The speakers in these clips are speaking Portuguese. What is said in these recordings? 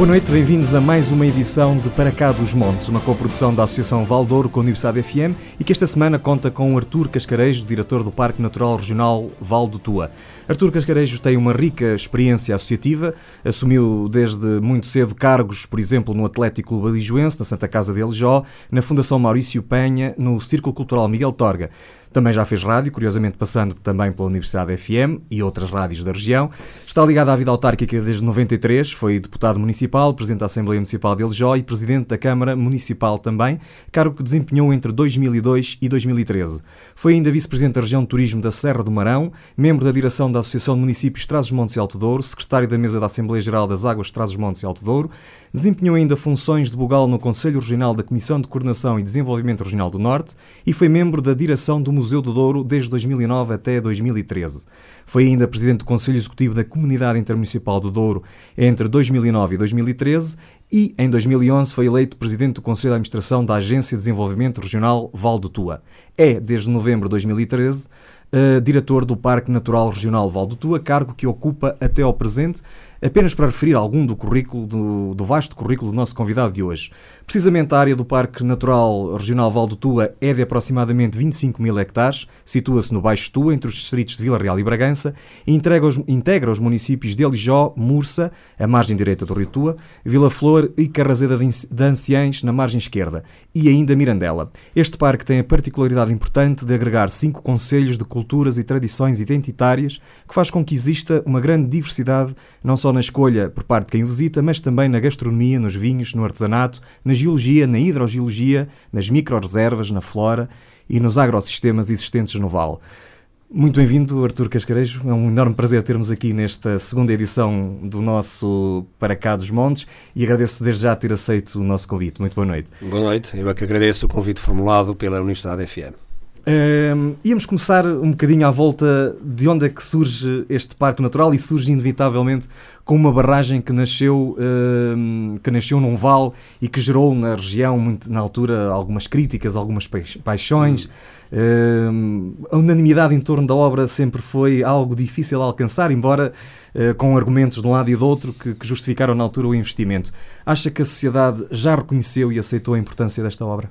Boa noite, bem-vindos a mais uma edição de Para Cá dos Montes, uma coprodução da Associação Valdouro com a Universidade FM e que esta semana conta com Artur Cascarejo, diretor do Parque Natural Regional Val do Tua. Artur Cascarejo tem uma rica experiência associativa, assumiu desde muito cedo cargos, por exemplo, no Atlético Clube Alijoense, na Santa Casa de Alijó, na Fundação Maurício Penha, no Círculo Cultural Miguel Torga. Também já fez rádio, curiosamente passando também pela Universidade FM e outras rádios da região. Está ligado à vida autárquica desde 93, foi deputado municipal, presidente da Assembleia Municipal de Eljó e presidente da Câmara Municipal também, cargo que desempenhou entre 2002 e 2013. Foi ainda vice-presidente da região de turismo da Serra do Marão, membro da direção da Associação de Municípios Trás-os-Montes e Alto Douro, secretário da mesa da Assembleia Geral das Águas Trás-os-Montes e Alto Douro, desempenhou ainda funções de vogal no Conselho Regional da Comissão de Coordenação e Desenvolvimento Regional do Norte e foi membro da direção do Museu do Douro desde 2009 até 2013. Foi ainda presidente do Conselho Executivo da Comunidade Intermunicipal do Douro entre 2009 e 2013 e, em 2011, foi eleito presidente do Conselho de Administração da Agência de Desenvolvimento Regional Val do Tua. É, desde novembro de 2013, uh, diretor do Parque Natural Regional Val do Tua, cargo que ocupa até ao presente, apenas para referir algum do currículo, do, do, vasto currículo do nosso convidado de hoje. Precisamente a área do Parque Natural Regional Val do Tua é de aproximadamente 25 mil hectares, situa-se no Baixo Tua, entre os distritos de Vila Real e Bragança, e integra os, integra os municípios de Elijó, Mursa, a margem direita do Rio Tua, Vila Flor e Carrazeda de Anciães, na margem esquerda, e ainda Mirandela. Este parque tem a particularidade importante de agregar cinco conselhos de culturas e tradições identitárias, que faz com que exista uma grande diversidade, não só na escolha por parte de quem o visita, mas também na gastronomia, nos vinhos, no artesanato, na geologia, na hidrogeologia, nas microreservas, na flora e nos agrossistemas existentes no Vale. Muito bem-vindo, Artur Cascarejo. É um enorme prazer termos aqui nesta segunda edição do nosso Para Cá dos Montes e agradeço desde já ter aceito o nosso convite. Muito boa noite. Boa noite. Eu é que agradeço o convite formulado pela Universidade FM. Um, íamos começar um bocadinho à volta de onde é que surge este parque natural e surge inevitavelmente com uma barragem que nasceu, um, que nasceu num vale e que gerou na região, muito, na altura, algumas críticas, algumas paixões. Um, a unanimidade em torno da obra sempre foi algo difícil de alcançar, embora uh, com argumentos de um lado e do outro que, que justificaram na altura o investimento. Acha que a sociedade já reconheceu e aceitou a importância desta obra?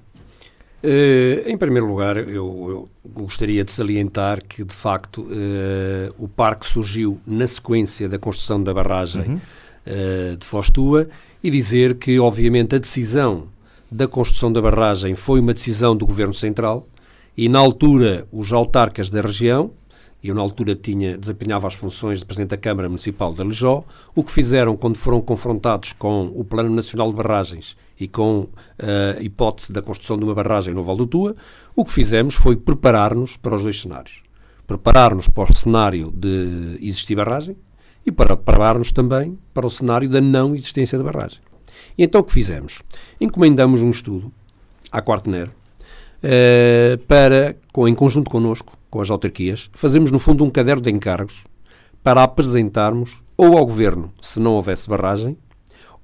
Uh, em primeiro lugar, eu, eu, gostaria de salientar que, de facto, uh, o parque surgiu na sequência da construção da barragem uhum. uh, de Fostua e dizer que, obviamente, a decisão da construção da barragem foi uma decisão do Governo Central e, na altura, os autarcas da região, e eu na altura tinha, desempenhava as funções de Presidente da Câmara Municipal de Alijó, o que fizeram quando foram confrontados com o Plano Nacional de Barragens e com eh, a hipótese da construção de uma barragem no Val do Tua, o que fizemos foi preparar-nos para os dois cenários. Preparar-nos para o cenário de existir barragem e para preparar-nos também para o cenário da não existência da barragem. E então o que fizemos? Encomendamos um estudo à Quartner eh, para, com, em conjunto connosco, com as autarquias, fazemos no fundo um caderno de encargos para apresentarmos ou ao Governo se não houvesse barragem,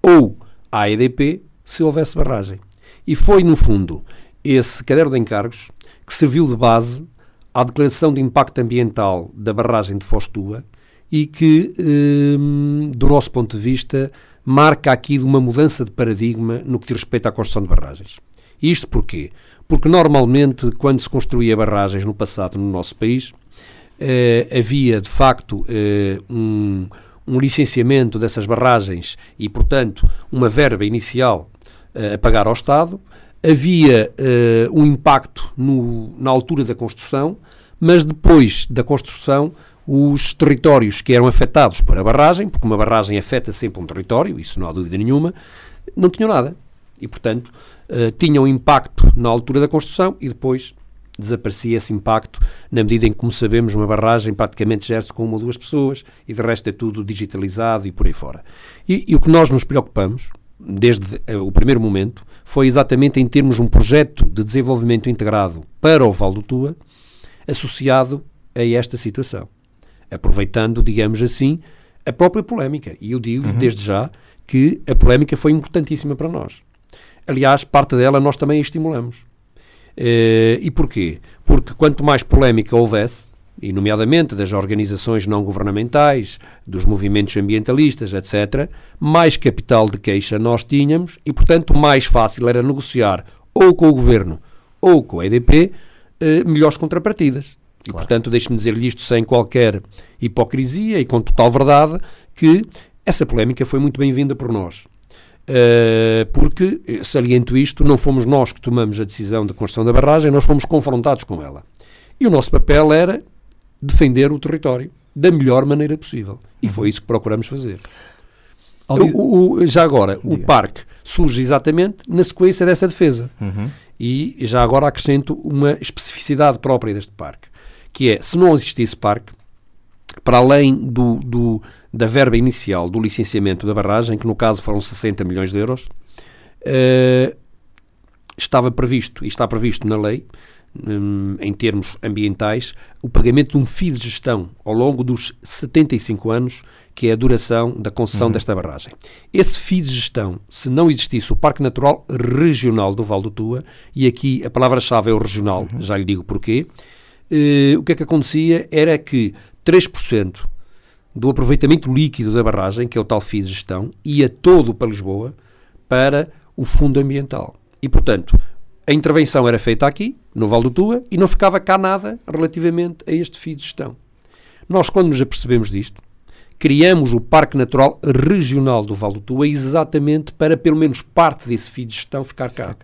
ou à EDP se houvesse barragem. E foi, no fundo, esse caderno de encargos que serviu de base à declaração de impacto ambiental da barragem de Fostua e que, hum, do nosso ponto de vista, marca aqui uma mudança de paradigma no que diz respeito à construção de barragens. Isto porquê? Porque normalmente, quando se construía barragens no passado no nosso país, eh, havia de facto eh, um, um licenciamento dessas barragens e, portanto, uma verba inicial a pagar ao Estado, havia uh, um impacto no, na altura da construção, mas depois da construção, os territórios que eram afetados por a barragem, porque uma barragem afeta sempre um território, isso não há dúvida nenhuma, não tinham nada. E, portanto, uh, tinham impacto na altura da construção e depois desaparecia esse impacto na medida em que, como sabemos, uma barragem praticamente gera-se com uma ou duas pessoas e de resto é tudo digitalizado e por aí fora. E, e o que nós nos preocupamos, desde eh, o primeiro momento, foi exatamente em termos de um projeto de desenvolvimento integrado para o Val do Tua, associado a esta situação. Aproveitando, digamos assim, a própria polémica. E eu digo, uhum. desde já, que a polémica foi importantíssima para nós. Aliás, parte dela nós também a estimulamos. Uh, e porquê? Porque quanto mais polémica houvesse, e nomeadamente das organizações não governamentais, dos movimentos ambientalistas, etc., mais capital de queixa nós tínhamos e, portanto, mais fácil era negociar ou com o governo ou com a EDP eh, melhores contrapartidas. E, claro. portanto, deixe-me dizer-lhe isto sem qualquer hipocrisia e com total verdade, que essa polémica foi muito bem-vinda por nós. Uh, porque, saliento isto, não fomos nós que tomamos a decisão da construção da barragem, nós fomos confrontados com ela. E o nosso papel era defender o território da melhor maneira possível. E foi isso que procuramos fazer. O, o, já agora, Diga. o parque surge exatamente na sequência dessa defesa. Uhum. E já agora acrescento uma especificidade própria deste parque, que é, se não existisse parque, para além do, do, da verba inicial do licenciamento da barragem, que no caso foram 60 milhões de euros, uh, estava previsto, e está previsto na lei, um, em termos ambientais, o pagamento de um FII de gestão ao longo dos 75 anos, que é a duração da concessão uhum. desta barragem. Esse FII de gestão, se não existisse o Parque Natural Regional do Val do Tua, e aqui a palavra-chave é o regional, uhum. já lhe digo porquê, uh, o que é que acontecia era que 3% do aproveitamento líquido da barragem, que é o tal FII de gestão, ia todo para Lisboa para o Fundo Ambiental. E, portanto, a intervenção era feita aqui, no Val do Tua, e não ficava cá nada relativamente a este FII de gestão. Nós, quando nos apercebemos disto, criamos o Parque Natural Regional do Val do Tua exatamente para pelo menos parte desse FII de gestão ficar cá.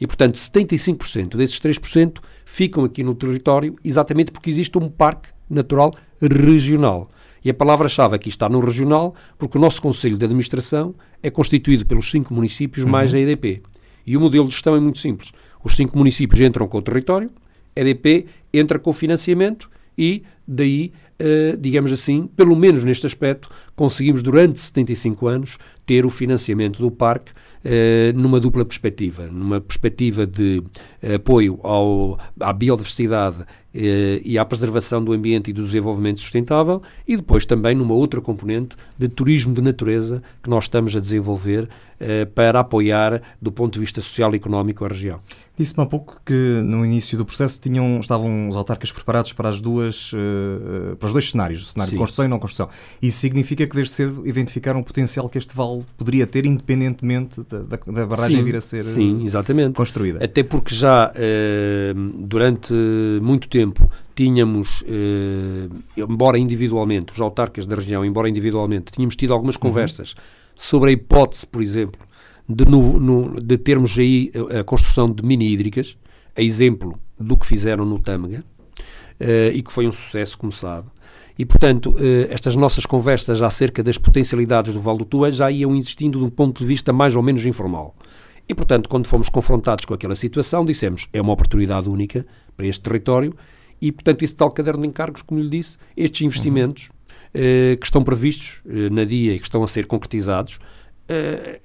E, portanto, 75% desses 3% ficam aqui no território exatamente porque existe um Parque Natural Regional. E a palavra-chave aqui está no regional, porque o nosso Conselho de Administração é constituído pelos cinco municípios uhum. mais a EDP. E o modelo de gestão é muito simples. Os cinco municípios entram com o território, a EDP entra com o financiamento e daí, uh, digamos assim, pelo menos neste aspecto, conseguimos durante 75 anos ter o financiamento do parque numa dupla perspectiva. Numa perspectiva de uh, apoio ao, à biodiversidade e à preservação do ambiente e do desenvolvimento sustentável e depois também numa outra componente de turismo de natureza que nós estamos a desenvolver eh, para apoiar, do ponto de vista social e económico, a região. Disse-me há pouco que no início do processo tinham, estavam os autarcas preparados para, as duas, para os dois cenários, o cenário Sim. de construção e não construção. Isso significa que desde cedo identificaram o potencial que este vale poderia ter, independentemente da, da, da barragem Sim. vir a ser Sim, exatamente. construída. Até porque já uh, durante muito tempo tínhamos, uh, embora individualmente, os autarcas da região, embora individualmente, tínhamos tido algumas uhum. conversas uhum sobre a hipótese, por exemplo, de, no, no, de termos aí a, a, construção de mini-hídricas, a exemplo do que fizeram no Tâmega, uh, e que foi um sucesso, como sabe. E, portanto, uh, estas nossas conversas acerca das potencialidades do Val do Tua já iam existindo de um ponto de vista mais ou menos informal. E, portanto, quando fomos confrontados com aquela situação, dissemos é uma oportunidade única para este território e, portanto, esse tal caderno de encargos, como lhe disse, estes investimentos uhum. Eh, que estão previstos eh, na DIA e que estão a ser concretizados, eh,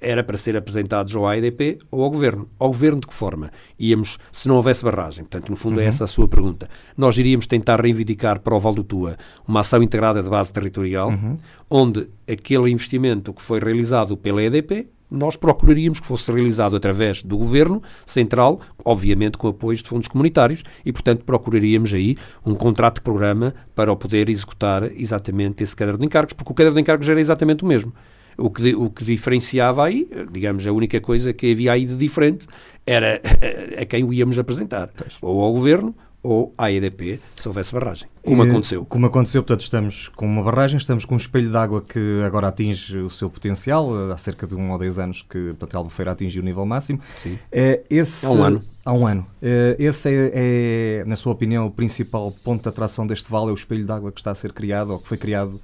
era para ser apresentados ou à EDP ou ao Governo. Ao Governo de que forma? Íamos, se não houvesse barragem, portanto, no fundo é uhum. é essa a sua pergunta, nós iríamos tentar reivindicar para o Val do Tua uma ação integrada de base territorial, uhum. onde aquele investimento que foi realizado pela EDP nós procuraríamos que fosse realizado através do Governo Central, obviamente com apoios de fundos comunitários, e, portanto, procuraríamos aí um contrato de programa para o poder executar exatamente esse caderno de encargos, porque o caderno de encargos era exatamente o mesmo. O que, o que diferenciava aí, digamos, a única coisa que havia aí de diferente era a, quem o íamos apresentar, pois. ou ao Governo ou à EDP se houvesse barragem, como e, aconteceu. Como aconteceu, portanto, estamos com uma barragem, estamos com um espelho de água que agora atinge o seu potencial, há cerca de um ou dois anos que portanto, a Albufeira atingiu o nível máximo. Sim. É, esse, há um ano. Há um ano. É, esse é, é, na sua opinião, o principal ponto de atração deste vale, é o espelho de água que está a ser criado, ou que foi criado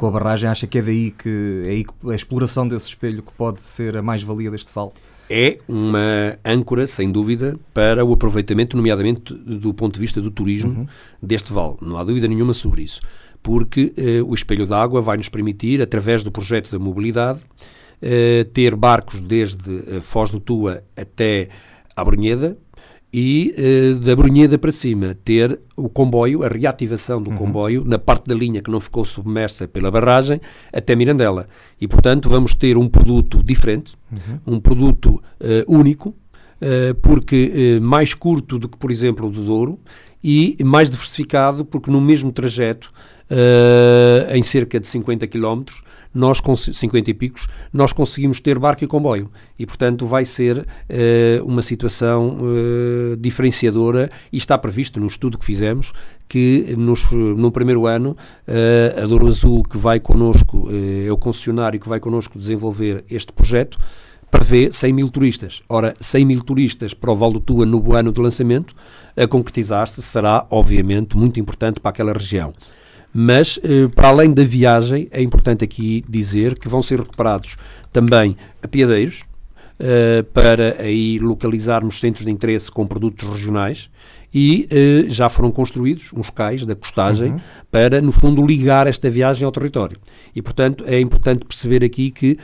com a barragem. Acha que é daí que, é aí a exploração desse espelho que pode ser a mais-valia deste vale? é uma âncora, sem dúvida, para o aproveitamento, nomeadamente do ponto de vista do turismo uhum. deste vale. Não há dúvida nenhuma sobre isso. Porque eh, o espelho d'água vai nos permitir, através do projeto da mobilidade, eh, ter barcos desde eh, Foz do Tua até a Brunheda, e uh, da Brunheda para cima ter o comboio, a reativação do uhum. comboio na parte da linha que não ficou submersa pela barragem até Mirandela. E, portanto, vamos ter um produto diferente, uhum. um produto uh, único, porque mais curto do que, por exemplo, o do Douro e mais diversificado, porque no mesmo trajeto, em cerca de 50 quilómetros, nós, 50 e picos, nós conseguimos ter barco e comboio. E, portanto, vai ser uh, uma situação uh, diferenciadora e está previsto no estudo que fizemos que nos, no primeiro ano uh, a Douro Azul, que vai connosco, é o concessionário que vai connosco desenvolver este projeto, prevê 100 mil turistas. Ora, 100 mil turistas para o Val do Tua no ano de lançamento, a concretizar-se será, obviamente, muito importante para aquela região. Mas, eh, para além da viagem, é importante aqui dizer que vão ser recuperados também apiadeiros, Uh, para aí localizarmos centros de interesse com produtos regionais e uh, já foram construídos uns cais da costagem uhum. para, no fundo, ligar esta viagem ao território. E, portanto, é importante perceber aqui que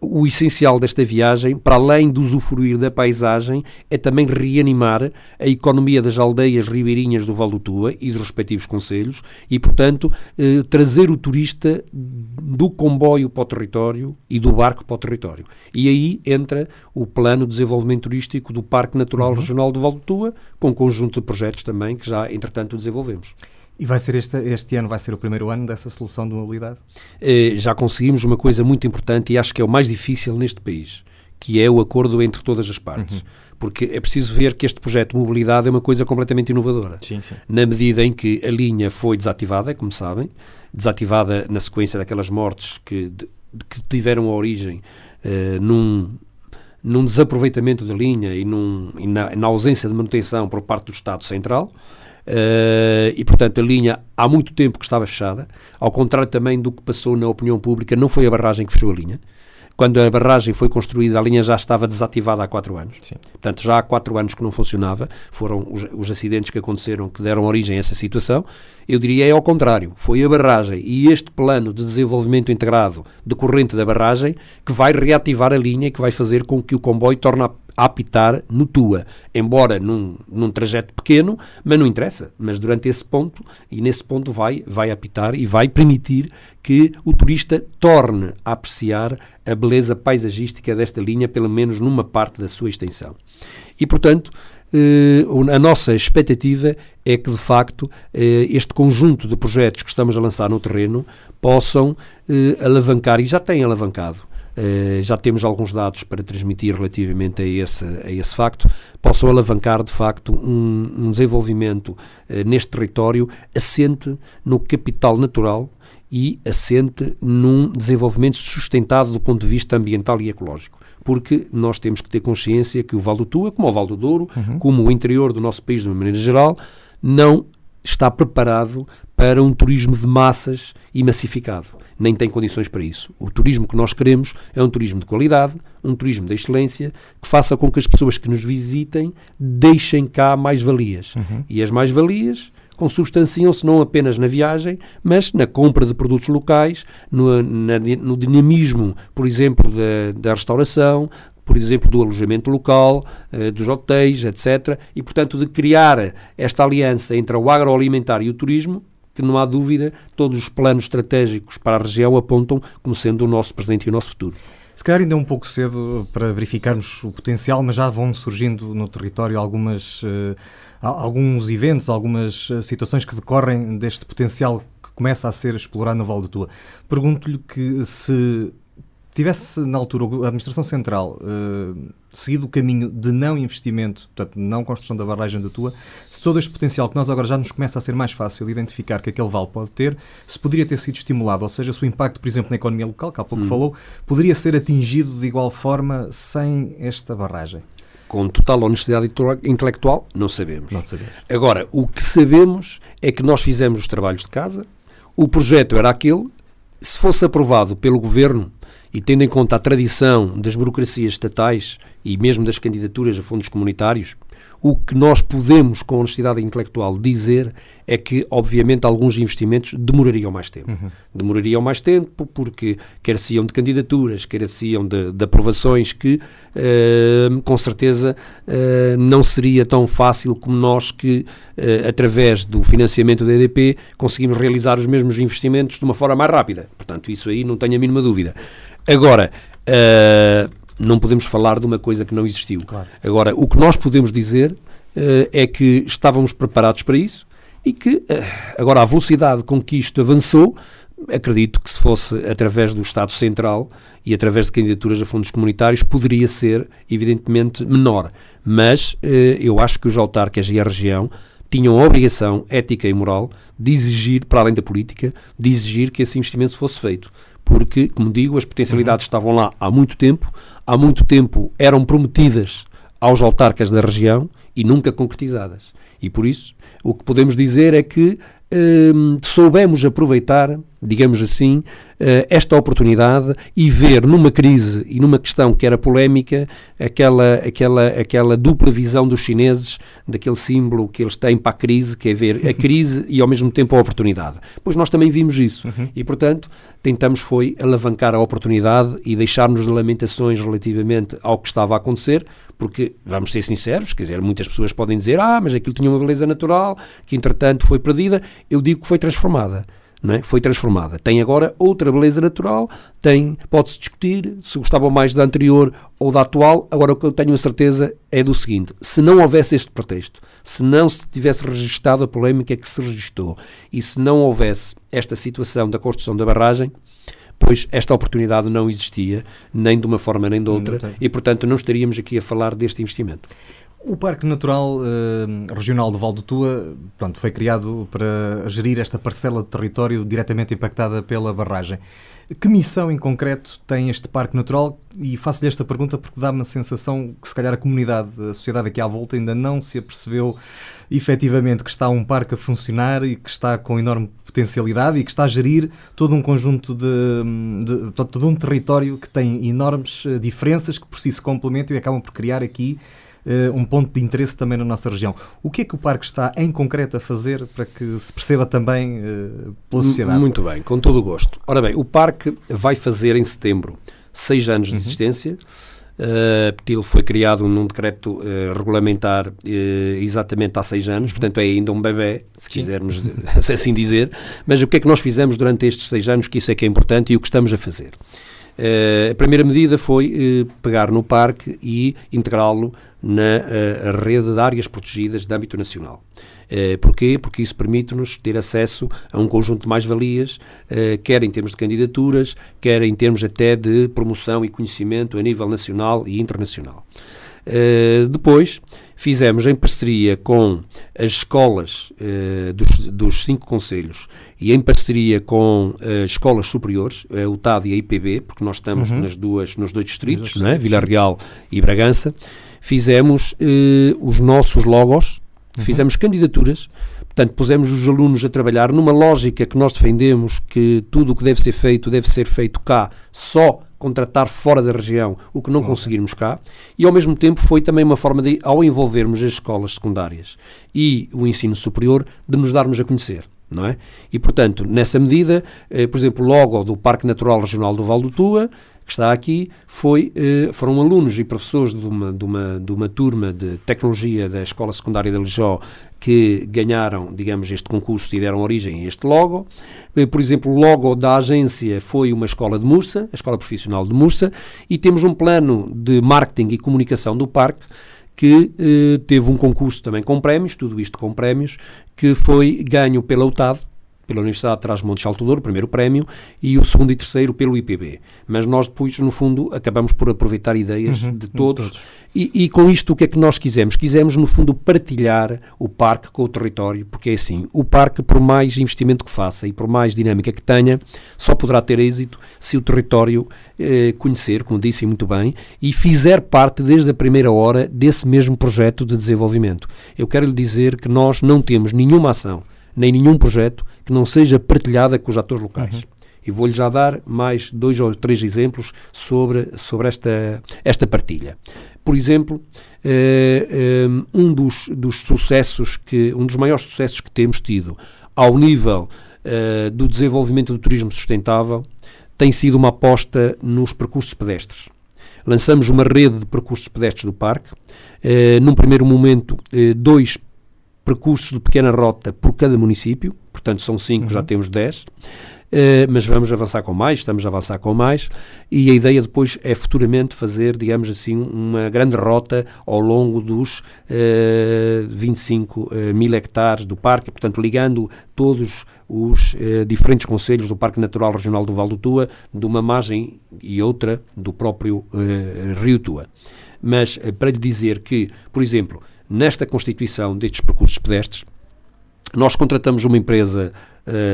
o essencial desta viagem, para além de usufruir da paisagem, é também reanimar a economia das aldeias ribeirinhas do Val do Tua e dos respectivos conselhos e, portanto, uh, trazer o turista do comboio para o território e do barco para o território. E aí entra o plano de desenvolvimento turístico do Parque Natural uhum. Regional do Val do Tua, com um conjunto de projetos também que já, entretanto, desenvolvemos. E vai ser este, este ano vai ser o primeiro ano dessa solução de mobilidade? Eh, já conseguimos uma coisa muito importante e acho que é o mais difícil neste país, que é o acordo entre todas as partes. Uhum. Porque é preciso ver que este projeto de mobilidade é uma coisa completamente inovadora. Sim, sim. Na medida em que a linha foi desativada, como sabem, desativada na sequência daquelas mortes que, de, que tiveram origem uh, num, num desaproveitamento da linha e, num, e na, na, ausência de manutenção por parte do Estado Central. Uh, e, portanto, a linha há muito tempo que estava fechada, ao contrário também do que passou na opinião pública, não foi a barragem que fechou a linha. Quando a barragem foi construída, a linha já estava desativada há quatro anos. Sim. Portanto, já há quatro anos que não funcionava. Foram os, os, acidentes que aconteceram que deram origem a essa situação. Eu diria é ao contrário. Foi a barragem e este plano de desenvolvimento integrado decorrente da barragem que vai reativar a linha e que vai fazer com que o comboio torne apitar no Tua, embora num, num trajeto pequeno, mas não interessa. Mas durante esse ponto, e nesse ponto vai, vai apitar e vai permitir que o turista torne a apreciar a beleza paisagística desta linha, pelo menos numa parte da sua extensão. E, portanto, eh, a nossa expectativa é que, de facto, eh, este conjunto de projetos que estamos a lançar no terreno possam eh, alavancar, e já têm alavancado, Uh, já temos alguns dados para transmitir relativamente a esse, a esse facto, possam alavancar de facto um, um desenvolvimento uh, neste território assente no capital natural e assente num desenvolvimento sustentado do ponto de vista ambiental e ecológico. Porque nós temos que ter consciência que o Val do Tua, como o Val do Douro, uhum. como o interior do nosso país de uma maneira geral, não está preparado para um turismo de massas e massificado. Nem tem condições para isso. O turismo que nós queremos é um turismo de qualidade, um turismo de excelência, que faça com que as pessoas que nos visitem deixem cá mais-valias. Uhum. E as mais-valias consubstanciam-se não apenas na viagem, mas na compra de produtos locais, no, na, no dinamismo, por exemplo, da, da restauração, por exemplo, do alojamento local, eh, dos hotéis, etc. E, portanto, de criar esta aliança entre o agroalimentar e o turismo, que não há dúvida, todos os planos estratégicos para a região apontam como sendo o nosso presente e o nosso futuro. Se calhar ainda é um pouco cedo para verificarmos o potencial, mas já vão surgindo no território algumas, uh, alguns eventos, algumas uh, situações que decorrem deste potencial que começa a ser explorado no Val do Tua. Pergunto-lhe que se tivesse na altura a Administração Central uh, seguido o caminho de não investimento, portanto, não construção da barragem da Tua, se todo este potencial que nós agora já nos começa a ser mais fácil identificar que aquele vale pode ter, se poderia ter sido estimulado, ou seja, se o impacto, por exemplo, na economia local, que há pouco hum. falou, poderia ser atingido de igual forma sem esta barragem? Com total honestidade intelectual, não sabemos. Não sabemos. Agora, o que sabemos é que nós fizemos os trabalhos de casa, o projeto era aquele, se fosse aprovado pelo Governo, e tendo em conta a tradição das burocracias estatais e mesmo das candidaturas a fundos comunitários, o que nós podemos, com honestidade intelectual, dizer é que, obviamente, alguns investimentos demorariam mais tempo. Uhum. Demorariam mais tempo porque careciam de candidaturas, careciam de, de aprovações que, uh, com certeza, uh, não seria tão fácil como nós que, uh, através do financiamento da EDP, conseguimos realizar os mesmos investimentos de uma forma mais rápida. Portanto, isso aí não tenho a mínima dúvida. Agora, uh, não podemos falar de uma coisa que não existiu. Claro. Agora, o que nós podemos dizer uh, é que estávamos preparados para isso e que, uh, agora, a velocidade com que isto avançou, acredito que se fosse através do Estado Central e através de candidaturas a fundos comunitários, poderia ser, evidentemente, menor. Mas eu acho que os autarcas e a região tinham a obrigação ética e moral de exigir, para além da política, de exigir que esse investimento fosse feito. Porque, como digo, as potencialidades uhum. estavam lá há muito tempo, há muito tempo eram prometidas aos autarcas da região e nunca concretizadas. E por isso, o que podemos dizer é que hum, soubemos aproveitar, digamos assim, uh, esta oportunidade e ver numa crise e numa questão que era polémica aquela, aquela, aquela dupla visão dos chineses, daquele símbolo que eles têm para a crise, que é ver a crise e ao mesmo tempo a oportunidade. Pois nós também vimos isso uhum. e, portanto, tentamos foi alavancar a oportunidade e deixar-nos de lamentações relativamente ao que estava a acontecer, porque, vamos ser sinceros, quer dizer, muitas pessoas podem dizer, ah, mas aquilo tinha uma beleza natural, que entretanto foi perdida. Eu digo que foi transformada. É? foi transformada. Tem agora outra beleza natural, tem, pode-se discutir se gostava mais da anterior ou da atual. Agora, o que eu tenho a certeza é do seguinte: se não houvesse este pretexto, se não se tivesse registado a polémica que se registou e se não houvesse esta situação da construção da barragem, pois esta oportunidade não existia, nem de uma forma nem de outra, e portanto não estaríamos aqui a falar deste investimento. O Parque Natural uh, Regional do Val do Tua pronto, foi criado para gerir esta parcela de território diretamente impactada pela barragem. Que missão em concreto tem este Parque Natural? E faço-lhe esta pergunta porque dá-me a sensação que, se calhar, a comunidade, a sociedade aqui à volta ainda não se apercebeu efetivamente que está um parque a funcionar e que está com enorme potencialidade e que está a gerir todo um conjunto de, de todo um território que tem enormes eh, diferenças que por si se complementam e acabam por criar aqui uh, um ponto de interesse também na nossa região. O que é que o parque está em concreto a fazer para que se perceba também uh, pela sociedade? Muito bem, com todo o gosto. Ora bem, o parque vai fazer em setembro seis anos de uhum. Uh, ele foi criado num decreto uh, regulamentar uh, exatamente há seis anos, portanto é ainda um bebê, se Sim. quisermos assim dizer. Mas o que é que nós fizemos durante estes seis anos, que isso é que é importante e o que estamos a fazer? A primeira medida foi pegar no parque e integrá-lo na rede de áreas protegidas de âmbito nacional. Porquê? Porque isso permite-nos ter acesso a um conjunto de mais-valias, quer em termos de candidaturas, quer em termos até de promoção e conhecimento a nível nacional e internacional. Uh, depois, fizemos em parceria com as escolas uh, dos, dos, cinco conselhos e em parceria com as escolas superiores, a UTAD e a IPB, porque nós estamos uhum. nas duas, nos dois distritos, não é? Vila Real e Bragança, fizemos uh, os nossos logos, Uhum. Fizemos candidaturas, portanto, pusemos os alunos a trabalhar numa lógica que nós defendemos que tudo o que deve ser feito deve ser feito cá, só contratar fora da região o que não conseguirmos cá, e ao mesmo tempo foi também uma forma de, ao envolvermos as escolas secundárias e o ensino superior, de nos darmos a conhecer. Não é? E, portanto, nessa medida, eh, por exemplo, logo do Parque Natural Regional do Val do Tua, que está aqui foi, eh, foram alunos e professores de uma, de, uma, de uma turma de tecnologia da Escola Secundária de Lijó que ganharam, digamos, este concurso e deram origem a este logo. Eh, por exemplo, o logo da agência foi uma escola de Mursa, a Escola Profissional de Mursa, e temos um plano de marketing e comunicação do parque que eh, teve um concurso também com prémios, tudo isto com prémios, que foi ganho pela UTAD, pela Universidade de Trás-Montes Alto Douro, o primeiro prémio, e o segundo e terceiro pelo IPB. Mas nós depois, no fundo, acabamos por aproveitar ideias uhum, de todos. todos. E, e, com isto, o que é que nós quisemos? Quisemos, no fundo, partilhar o parque com o território, porque é assim, o parque, por mais investimento que faça e por mais dinâmica que tenha, só poderá ter êxito se o território eh, conhecer, como disse muito bem, e fizer parte desde a primeira hora desse mesmo projeto de desenvolvimento. Eu quero lhe dizer que nós não temos nenhuma ação nem nenhum projeto que não seja partilhada com os atores locais. Uhum. E vou-lhe já dar mais dois ou três exemplos sobre, sobre esta, esta partilha. Por exemplo, eh, um dos, dos sucessos que, um dos maiores sucessos que temos tido ao nível eh, do desenvolvimento do turismo sustentável tem sido uma aposta nos percursos pedestres. Lançamos uma rede de percursos pedestres do parque. num primeiro momento, dois percursos de pequena rota por cada município, portanto são cinco, uhum. já temos dez. Uh, mas vamos avançar com mais, estamos a avançar com mais, e a ideia depois é futuramente fazer, digamos assim, uma grande rota ao longo dos uh, 25 uh, mil hectares do parque, portanto, ligando todos os uh, diferentes conselhos do Parque Natural Regional do Val do Tua, de uma margem e outra do próprio Rio Tua. Mas para lhe dizer que, por exemplo, nesta constituição destes percursos pedestres, nós contratamos uma empresa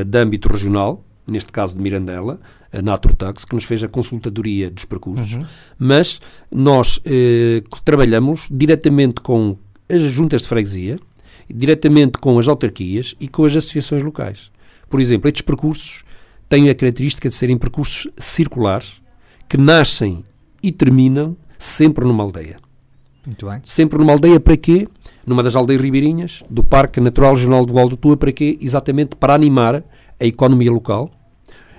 de âmbito regional, neste caso de Mirandela, a Naturtax, que nos fez a consultadoria dos percursos, uhum. mas nós eh, trabalhamos diretamente com as juntas de freguesia, diretamente com as autarquias e com as associações locais. Por exemplo, estes percursos têm a característica de serem percursos circulares que nascem e terminam sempre numa aldeia. Muito bem. Sempre numa aldeia para quê? Numa das aldeias ribeirinhas do Parque Natural Regional do Alto Tua, para quê? Exatamente para animar a economia local,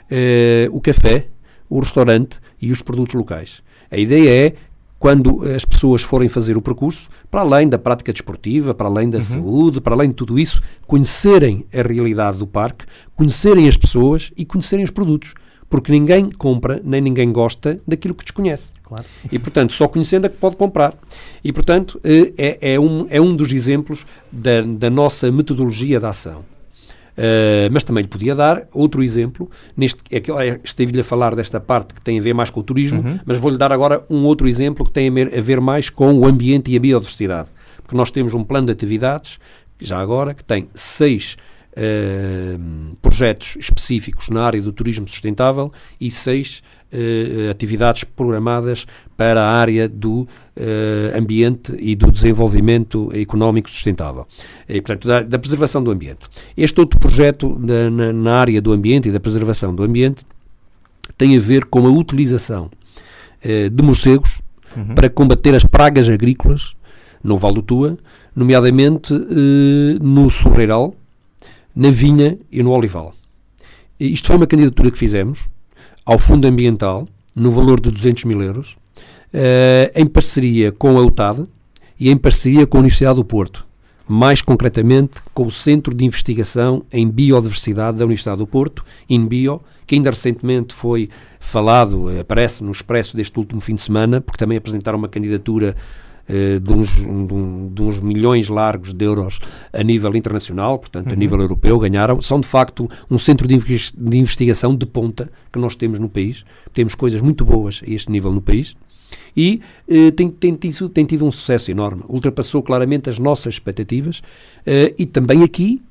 eh, o café, o restaurante e os produtos locais. A ideia é quando as pessoas forem fazer o percurso, para além da prática desportiva, para além da uhum. saúde, para além de tudo isso, conhecerem a realidade do parque, conhecerem as pessoas e conhecerem os produtos. Porque ninguém compra, nem ninguém gosta daquilo que desconhece. Claro. E, portanto, só conhecendo é que pode comprar. E, portanto, eh, é, é, um, é um dos exemplos da, da nossa metodologia de ação. Uh, mas também lhe podia dar outro exemplo. Neste, é Estive-lhe a falar desta parte que tem a ver mais com o turismo, uhum. mas vou-lhe dar agora um outro exemplo que tem a ver mais com o ambiente e a biodiversidade. Porque nós temos um plano de atividades, já agora, que tem seis uh, projetos específicos na área do turismo sustentável e seis uh, atividades programadas para a área do uh, ambiente e do desenvolvimento económico sustentável, e, portanto, da, da preservação do ambiente. Este outro projeto na, na, na, área do ambiente e da preservação do ambiente tem a ver com a utilização de morcegos uhum. para combater as pragas agrícolas no Val do Tua, nomeadamente no Sobreiral, na vinha e no olival. Isto foi uma candidatura que fizemos ao Fundo Ambiental, no valor de 200 mil euros, uh, em parceria com a UTAD e em parceria com a Universidade do Porto, mais concretamente com o Centro de Investigação em Biodiversidade da Universidade do Porto, INBio, que ainda recentemente foi falado, aparece no expresso deste último fim de semana, porque também apresentaram uma candidatura eh, de, uns, de, uns, milhões largos de euros a nível internacional, portanto, uhum. a nível europeu, ganharam. São, de facto, um centro de, de investigação de ponta que nós temos no país. Temos coisas muito boas a este nível no país e eh, tem, tem, tido, tem, tido, um sucesso enorme. Ultrapassou claramente as nossas expectativas eh, e também aqui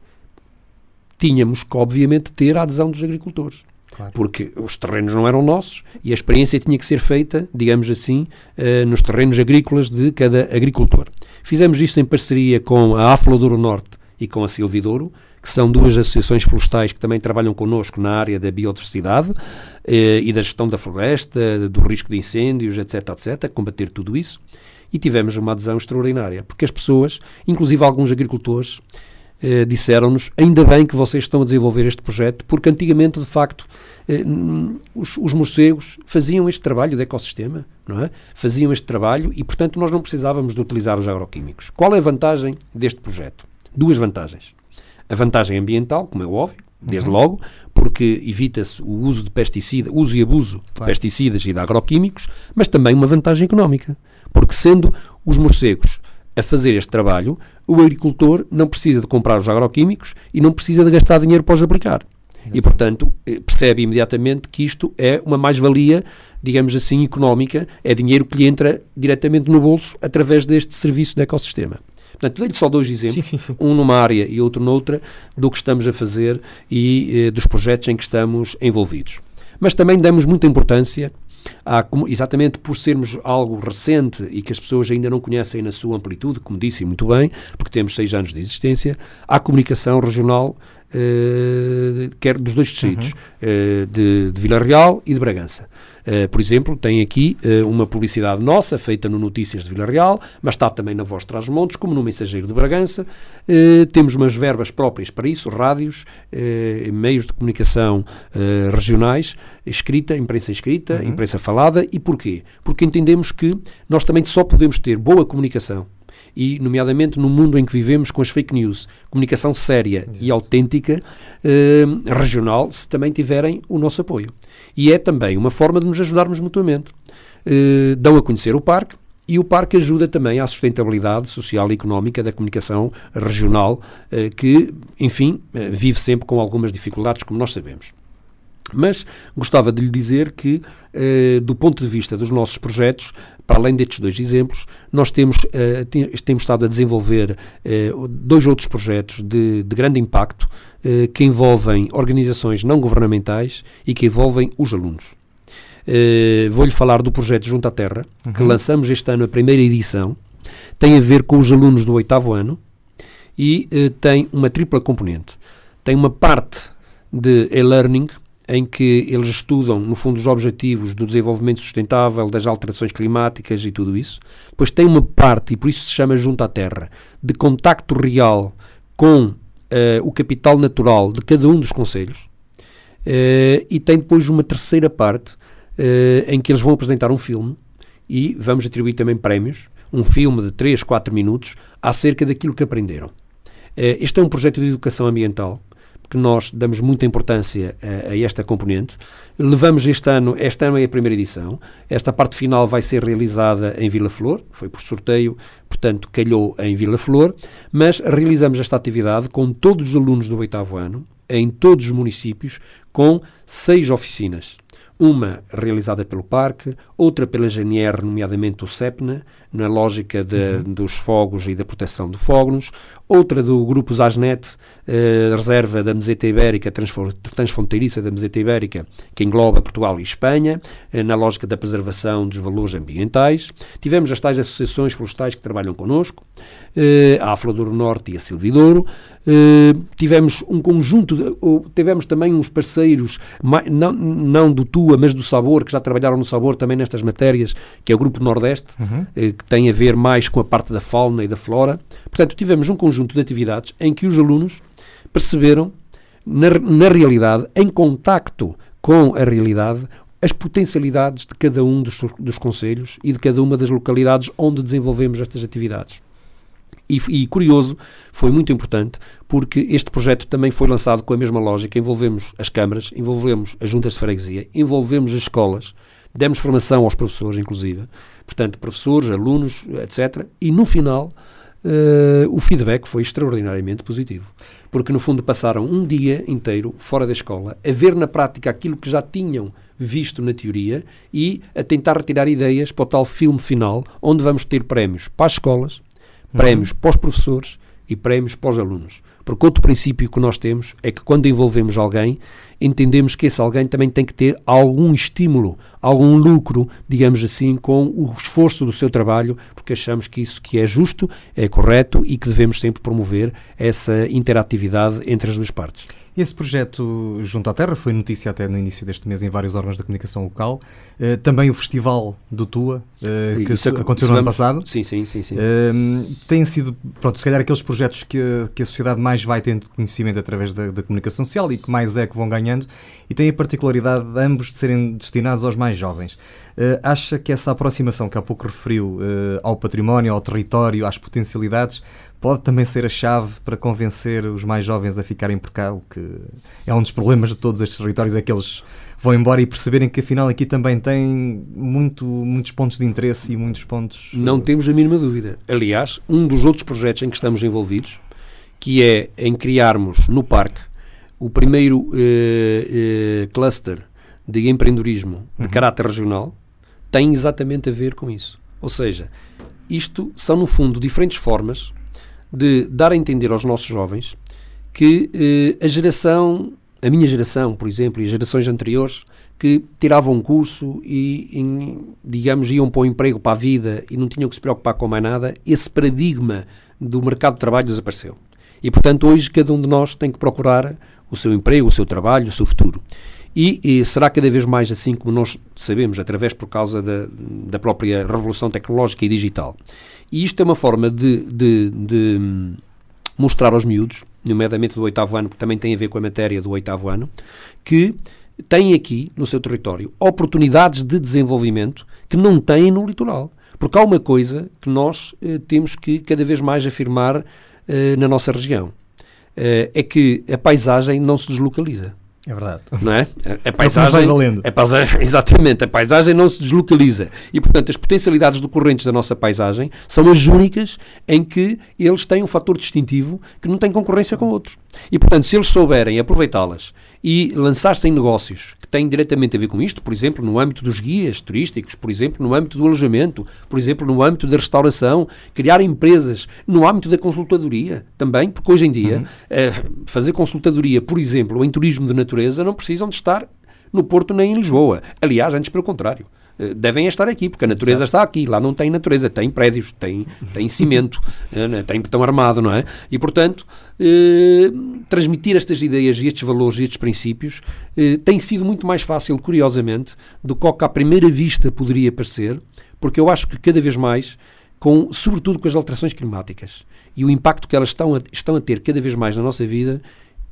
tínhamos que, obviamente, ter a adesão dos agricultores. Claro. Porque os terrenos não eram nossos e a experiência tinha que ser feita, digamos assim, uh, nos terrenos agrícolas de cada agricultor. Fizemos isto em parceria com a Aflodouro Norte e com a Silvidouro, que são duas associações florestais que também trabalham connosco na área da biodiversidade eh, e da gestão da floresta, do risco de incêndios, etc, etc, combater tudo isso. E tivemos uma adesão extraordinária, porque as pessoas, inclusive alguns agricultores, eh, disseram-nos ainda bem que vocês estão a desenvolver este projeto, porque antigamente, de facto, eh, os, os, morcegos faziam este trabalho de ecossistema, não é? Faziam este trabalho e, portanto, nós não precisávamos de utilizar os agroquímicos. Qual é a vantagem deste projeto? Duas vantagens. A vantagem ambiental, como é óbvio, desde uhum. logo, porque evita-se o uso de pesticidas, uso e abuso claro. de pesticidas e de agroquímicos, mas também uma vantagem económica, porque sendo os morcegos a fazer este trabalho, o agricultor não precisa de comprar os agroquímicos e não precisa de gastar dinheiro para os aplicar. Exatamente. E, portanto, eh, percebe imediatamente que isto é uma mais-valia, digamos assim, económica, é dinheiro que lhe entra diretamente no bolso através deste serviço de ecossistema. Portanto, dei-lhe só dois exemplos, sim, sim, sim. um numa área e outro noutra, do que estamos a fazer e eh, dos projetos em que estamos envolvidos. Mas também damos muita importância Há, exatamente por sermos algo recente e que as pessoas ainda não conhecem na sua amplitude, como disse muito bem, porque temos seis anos de existência, há comunicação regional uh, quer dos dois distritos, uhum. uh, de, de Vila Real e de Bragança. Uh, por exemplo, tem aqui uma publicidade nossa, feita no Notícias de Vila Real, mas está também na Voz Trás-Montes, como no Mensageiro de Bragança. temos umas verbas próprias para isso, rádios, meios de comunicação regionais, escrita, imprensa escrita, uhum. imprensa falada. E porquê? Porque entendemos que nós também só podemos ter boa comunicação e, nomeadamente, no mundo em que vivemos com as fake news, comunicação séria Exato. e autêntica, eh, regional, se também tiverem o nosso apoio. E é também uma forma de nos ajudarmos mutuamente. Eh, dão a conhecer o parque, e o parque ajuda também à sustentabilidade social e económica da comunicação regional, eh, que, enfim, eh, vive sempre com algumas dificuldades, como nós sabemos. Mas gostava de lhe dizer que, eh, do ponto de vista dos nossos projetos, para além destes dois exemplos, nós temos, eh, temos estado a desenvolver eh, dois outros projetos de, de grande impacto eh, que envolvem organizações não governamentais e que envolvem os alunos. Vou-lhe falar do projeto Junto à Terra, uhum. que lançamos este ano a primeira edição. Tem a ver com os alunos do oitavo ano e tem uma tripla componente. Tem uma parte de e-learning, em que eles estudam, no fundo, os objetivos do desenvolvimento sustentável, das alterações climáticas e tudo isso. Depois tem uma parte, e por isso se chama Junto à Terra, de contacto real com uh, o capital natural de cada um dos conselhos. Uh, e tem depois uma terceira parte, uh, em que eles vão apresentar um filme e vamos atribuir também prémios, um filme de 3, 4 minutos, acerca daquilo que aprenderam. este é um projeto de educação ambiental que nós damos muita importância a, a, esta componente. Levamos este ano, este ano é a primeira edição, esta parte final vai ser realizada em Vila Flor, foi por sorteio, portanto calhou em Vila Flor, mas realizamos esta atividade com todos os alunos do oitavo ano, em todos os municípios, com seis oficinas uma realizada pelo Parque, outra pela GNR, nomeadamente o CEPNA, na lógica de, uhum. dos fogos e da proteção de fogos, outra do Grupo Zasnet, eh, reserva da meseta ibérica, transfronteiriça da meseta ibérica, que engloba Portugal e Espanha, eh, na lógica da preservação dos valores ambientais. Tivemos as tais associações florestais que trabalham connosco, eh, a Aflodouro Norte e a Silvidouro, Uh, tivemos um conjunto, de, uh, tivemos também uns parceiros, não, não do TUA, mas do Sabor, que já trabalharam no Sabor também nestas matérias, que é o Grupo Nordeste, uhum. Que tem a ver mais com a parte da fauna e da flora. Portanto, tivemos um conjunto de atividades em que os alunos perceberam, na, na realidade, em contacto com a realidade, as potencialidades de cada um dos, dos conselhos e de cada uma das localidades onde desenvolvemos estas atividades. E, e, curioso, foi muito importante, porque este projeto também foi lançado com a mesma lógica. Envolvemos as câmaras, envolvemos as juntas de freguesia, envolvemos as escolas, demos formação aos professores, inclusive. Portanto, professores, alunos, etc. E no final, uh, o feedback foi extraordinariamente positivo. Porque, no fundo, passaram um dia inteiro fora da escola a ver na prática aquilo que já tinham visto na teoria e a tentar retirar ideias para o tal filme final, onde vamos ter prémios para as escolas, prémios para os professores e prémios para os alunos. Porque outro princípio que nós temos é que quando envolvemos alguém, entendemos que esse alguém também tem que ter algum estímulo, algum lucro, digamos assim, com o esforço do seu trabalho, porque achamos que isso que é justo, é correto e que devemos sempre promover essa interatividade entre as duas partes. Esse projeto Junto à Terra foi notícia até no início deste mês em vários órgãos da comunicação local. Uh, também o Festival do Tua, uh, que isso, aconteceu no ano passado. Sim, sim, sim. sim. Uh, têm sido, pronto, se calhar aqueles projetos que, que a sociedade mais vai tendo conhecimento através da, da comunicação social e que mais é que vão ganhando, e têm a particularidade de ambos de serem destinados aos mais jovens. Uh, acha que essa aproximação que há pouco referiu ao património, ao território, às potencialidades, pode também ser a chave para convencer os mais jovens a ficarem por cá, o que é um dos problemas de todos estes territórios, é que eles vão embora e perceberem que afinal aqui também tem muito, muitos pontos de interesse e muitos pontos... Não temos a mínima dúvida. Aliás, um dos outros projetos em que estamos envolvidos, que é em criarmos no parque o primeiro uh, uh, cluster de empreendedorismo de uhum. caráter regional, tem exatamente a ver com isso. Ou seja, isto são, no fundo, diferentes formas de dar a entender aos nossos jovens que eh, a geração, a minha geração, por exemplo, e as gerações anteriores, que tiravam um curso e, digamos, iam para o emprego, para a vida e não tinham que se preocupar com mais nada, esse paradigma do mercado de trabalho desapareceu. E, portanto, hoje cada um de nós tem que procurar o seu emprego, o seu trabalho, o seu futuro. E, e, será cada vez mais assim como nós sabemos, através por causa da, da própria revolução tecnológica e digital. E isto é uma forma de, de, de mostrar aos miúdos, nomeadamente do oitavo ano, porque também tem a ver com a matéria do oitavo ano, que têm aqui, no seu território, oportunidades de desenvolvimento que não têm no litoral. Porque há uma coisa que nós eh, temos que cada vez mais afirmar eh, na nossa região. Eh, é que a paisagem não se deslocaliza. É verdade. Não é? A, a paisagem, a paisagem, exatamente, a paisagem não se deslocaliza. E, portanto, as potencialidades decorrentes da nossa paisagem são as únicas em que eles têm um fator distintivo que não tem concorrência com outros. E, portanto, se eles souberem aproveitá-las e lançar-se em negócios que têm diretamente a ver com isto, por exemplo, no âmbito dos guias turísticos, por exemplo, no âmbito do alojamento, por exemplo, no âmbito da restauração, criar empresas no âmbito da consultadoria também, porque hoje em dia uhum. eh, fazer consultadoria, por exemplo, em turismo de natureza, não precisam de estar no Porto nem em Lisboa. Aliás, antes pelo contrário. Eh, devem estar aqui, porque a natureza está aqui. Lá não tem natureza, tem prédios, tem, tem cimento, eh, né, tem betão armado, não é? E, portanto, eh, transmitir estas ideias e estes valores e estes princípios eh, tem sido muito mais fácil, curiosamente, do que ao que à primeira vista poderia parecer, porque eu acho que cada vez mais, com, sobretudo com as alterações climáticas e o impacto que elas estão a, estão a ter cada vez mais na nossa vida,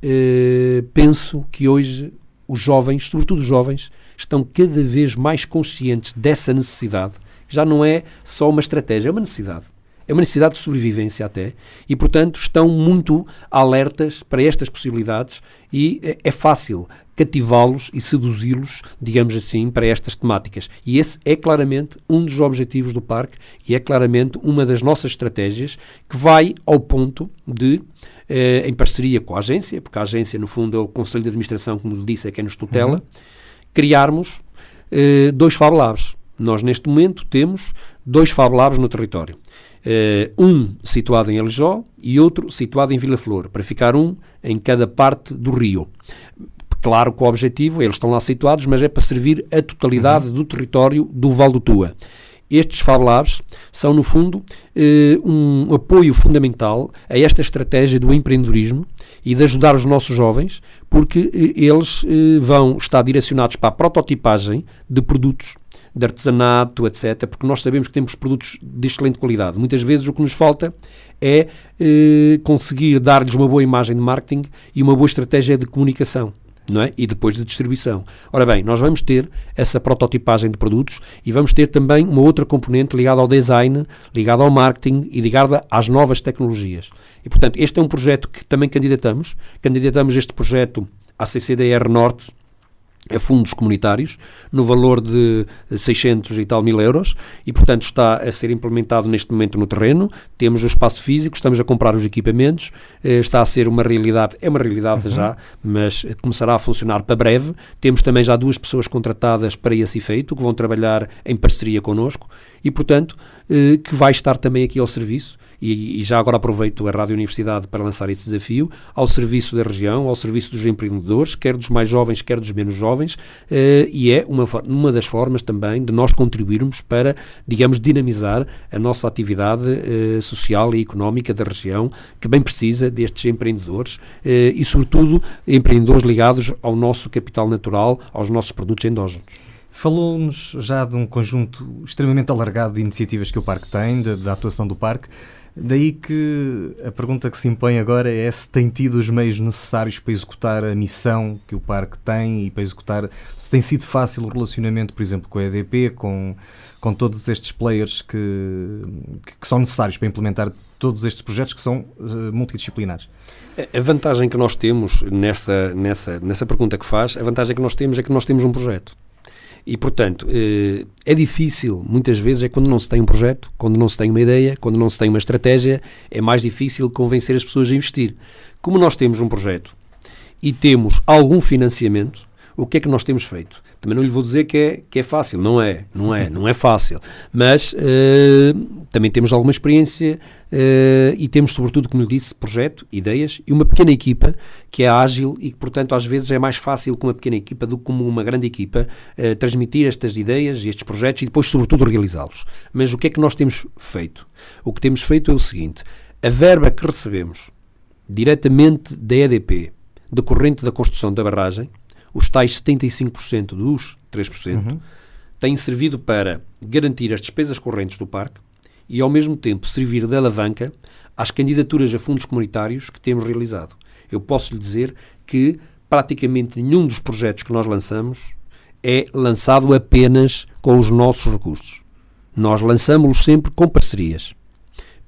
eh, penso que hoje os jovens, sobretudo os jovens, estão cada vez mais conscientes dessa necessidade. Já não é só uma estratégia, é uma necessidade. É uma necessidade de sobrevivência até, e portanto estão muito alertas para estas possibilidades e é, é fácil cativá-los e seduzi-los, digamos assim, para estas temáticas. E esse é claramente um dos objetivos do parque e é claramente uma das nossas estratégias que vai ao ponto de eh, em parceria com a agência, porque a agência, no fundo, é o Conselho de Administração, como disse, é quem nos tutela, uhum. Criarmos eh, dois Fab Labs. Nós, neste momento, temos dois Fab Labs no território. Eh, um situado em Alijó e outro situado em Vila Flor, para ficar um em cada parte do rio. Claro que o objetivo, eles estão lá situados, mas é para servir a totalidade uhum. do território do Val do Tua. Estes Fab Labs são, no fundo, eh, um apoio fundamental a esta estratégia do empreendedorismo e de ajudar os nossos jovens, porque eh, eles eh, vão estar direcionados para a prototipagem de produtos de artesanato, etc., porque nós sabemos que temos produtos de excelente qualidade. Muitas vezes o que nos falta é conseguir dar-lhes uma boa imagem de marketing e uma boa estratégia de comunicação não é? e depois de distribuição. Ora bem, nós vamos ter essa prototipagem de produtos e vamos ter também uma outra componente ligada ao design, ligada ao marketing e ligada às novas tecnologias. E, portanto, este é um projeto que também candidatamos. Candidatamos este projeto à CCDR Norte, a fundos comunitários, no valor de 600 e tal mil euros, e portanto está a ser implementado neste momento no terreno. Temos o espaço físico, estamos a comprar os equipamentos, eh, está a ser uma realidade, é uma realidade uhum. já, mas começará a funcionar para breve. Temos também já duas pessoas contratadas para esse efeito, que vão trabalhar em parceria connosco, e portanto, eh, que vai estar também aqui ao serviço e, e, já agora aproveito a Rádio Universidade para lançar esse desafio ao serviço da região, ao serviço dos empreendedores, quer dos mais jovens, quer dos menos jovens, uh, e é uma, uma das formas também de nós contribuirmos para, digamos, dinamizar a nossa atividade uh, social e económica da região, que bem precisa destes empreendedores uh, e, sobretudo, empreendedores ligados ao nosso capital natural, aos nossos produtos endógenos. Falou-nos já de um conjunto extremamente alargado de iniciativas que o Parque tem, da atuação do Parque. Daí que a pergunta que se impõe agora é se tem tido os meios necessários para executar a missão que o parque tem e para executar. Se tem sido fácil o relacionamento, por exemplo, com a EDP, com, com todos estes players que, que são necessários para implementar todos estes projetos que são uh, multidisciplinares. A vantagem que nós temos nessa, nessa, nessa pergunta que faz, a vantagem que nós temos é que nós temos um projeto. E, portanto, eh, é difícil, muitas vezes, é quando não se tem um projeto, quando não se tem uma ideia, quando não se tem uma estratégia, é mais difícil convencer as pessoas a investir. Como nós temos um projeto e temos algum financiamento, o que é que nós temos feito? Também não lhe vou dizer que é, que é fácil, não é, não é, não é fácil. Mas uh, também temos alguma experiência uh, e temos, sobretudo, como lhe disse, projeto, ideias e uma pequena equipa que é ágil e que, portanto, às vezes é mais fácil com uma pequena equipa do que com uma grande equipa uh, transmitir estas ideias e estes projetos e depois, sobretudo, realizá-los. Mas o que é que nós temos feito? O que temos feito é o seguinte: a verba que recebemos diretamente da EDP, decorrente da construção da barragem, os tais 75% dos 3%, uhum. têm servido para garantir as despesas correntes do parque e, ao mesmo tempo, servir de alavanca às candidaturas a fundos comunitários que temos realizado. Eu posso lhe dizer que praticamente nenhum dos projetos que nós lançamos é lançado apenas com os nossos recursos. nós lançamos-los sempre com parcerias.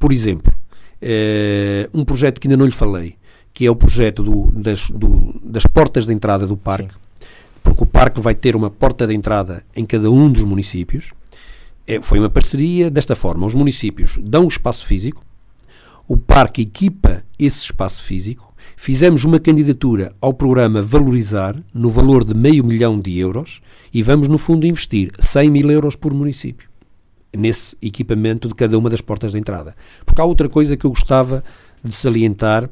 Por exemplo, uh, um projeto que ainda não lhe falei, que é o projeto do, das, do, das portas de entrada do parque, Sim. porque o parque vai ter uma porta de entrada em cada um dos municípios. É, foi uma parceria desta forma: os municípios dão o espaço físico, o parque equipa esse espaço físico, fizemos uma candidatura ao programa Valorizar no valor de meio milhão de euros e vamos, no fundo, investir 100 mil euros por município nesse equipamento de cada uma das portas de entrada. Porque há outra coisa que eu gostava de salientar,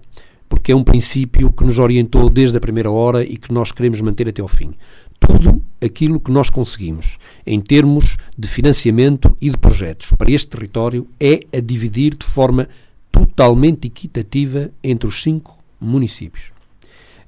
porque é um princípio que nos orientou desde a primeira hora e que nós queremos manter até ao fim. Tudo aquilo que nós conseguimos em termos de financiamento e de projetos para este território é a dividir de forma totalmente equitativa entre os cinco municípios.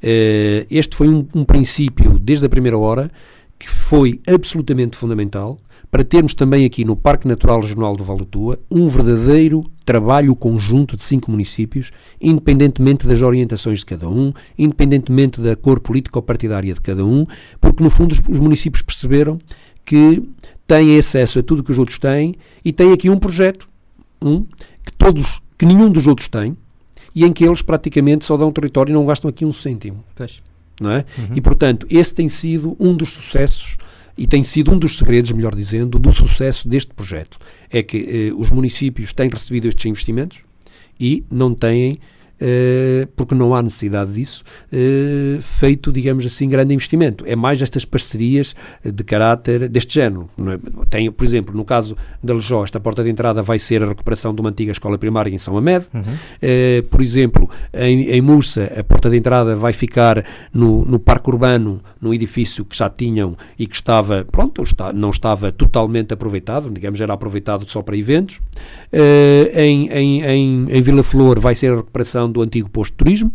Uh, este foi um, um princípio desde a primeira hora que foi absolutamente fundamental para termos também aqui no Parque Natural Regional do Val do Tua um verdadeiro trabalho conjunto de cinco municípios, independentemente das orientações de cada um, independentemente da cor político-partidária de cada um, porque no fundo os, os municípios perceberam que têm acesso a tudo que os outros têm e têm aqui um projeto, um, que todos, que nenhum dos outros tem, e em que eles praticamente só dão território e não gastam aqui um cêntimo. Pois. Não é? Uhum. E portanto, esse tem sido um dos sucessos e tem sido um dos segredos, melhor dizendo, do sucesso deste projeto. É que eh, os municípios têm recebido estes investimentos e não têm porque não há necessidade disso, uh, feito, digamos assim, grande investimento. É mais estas parcerias de caráter deste género. É? Tem, por exemplo, no caso da Lejó, esta porta de entrada vai ser a recuperação de uma antiga escola primária em São Amed. Uhum. Uh, por exemplo, em, em Mursa, a porta de entrada vai ficar no, no Parque Urbano, num edifício que já tinham e que estava, pronto, não estava totalmente aproveitado, digamos, era aproveitado só para eventos. em, em, em, em Vila Flor vai ser a recuperação do antigo posto de turismo.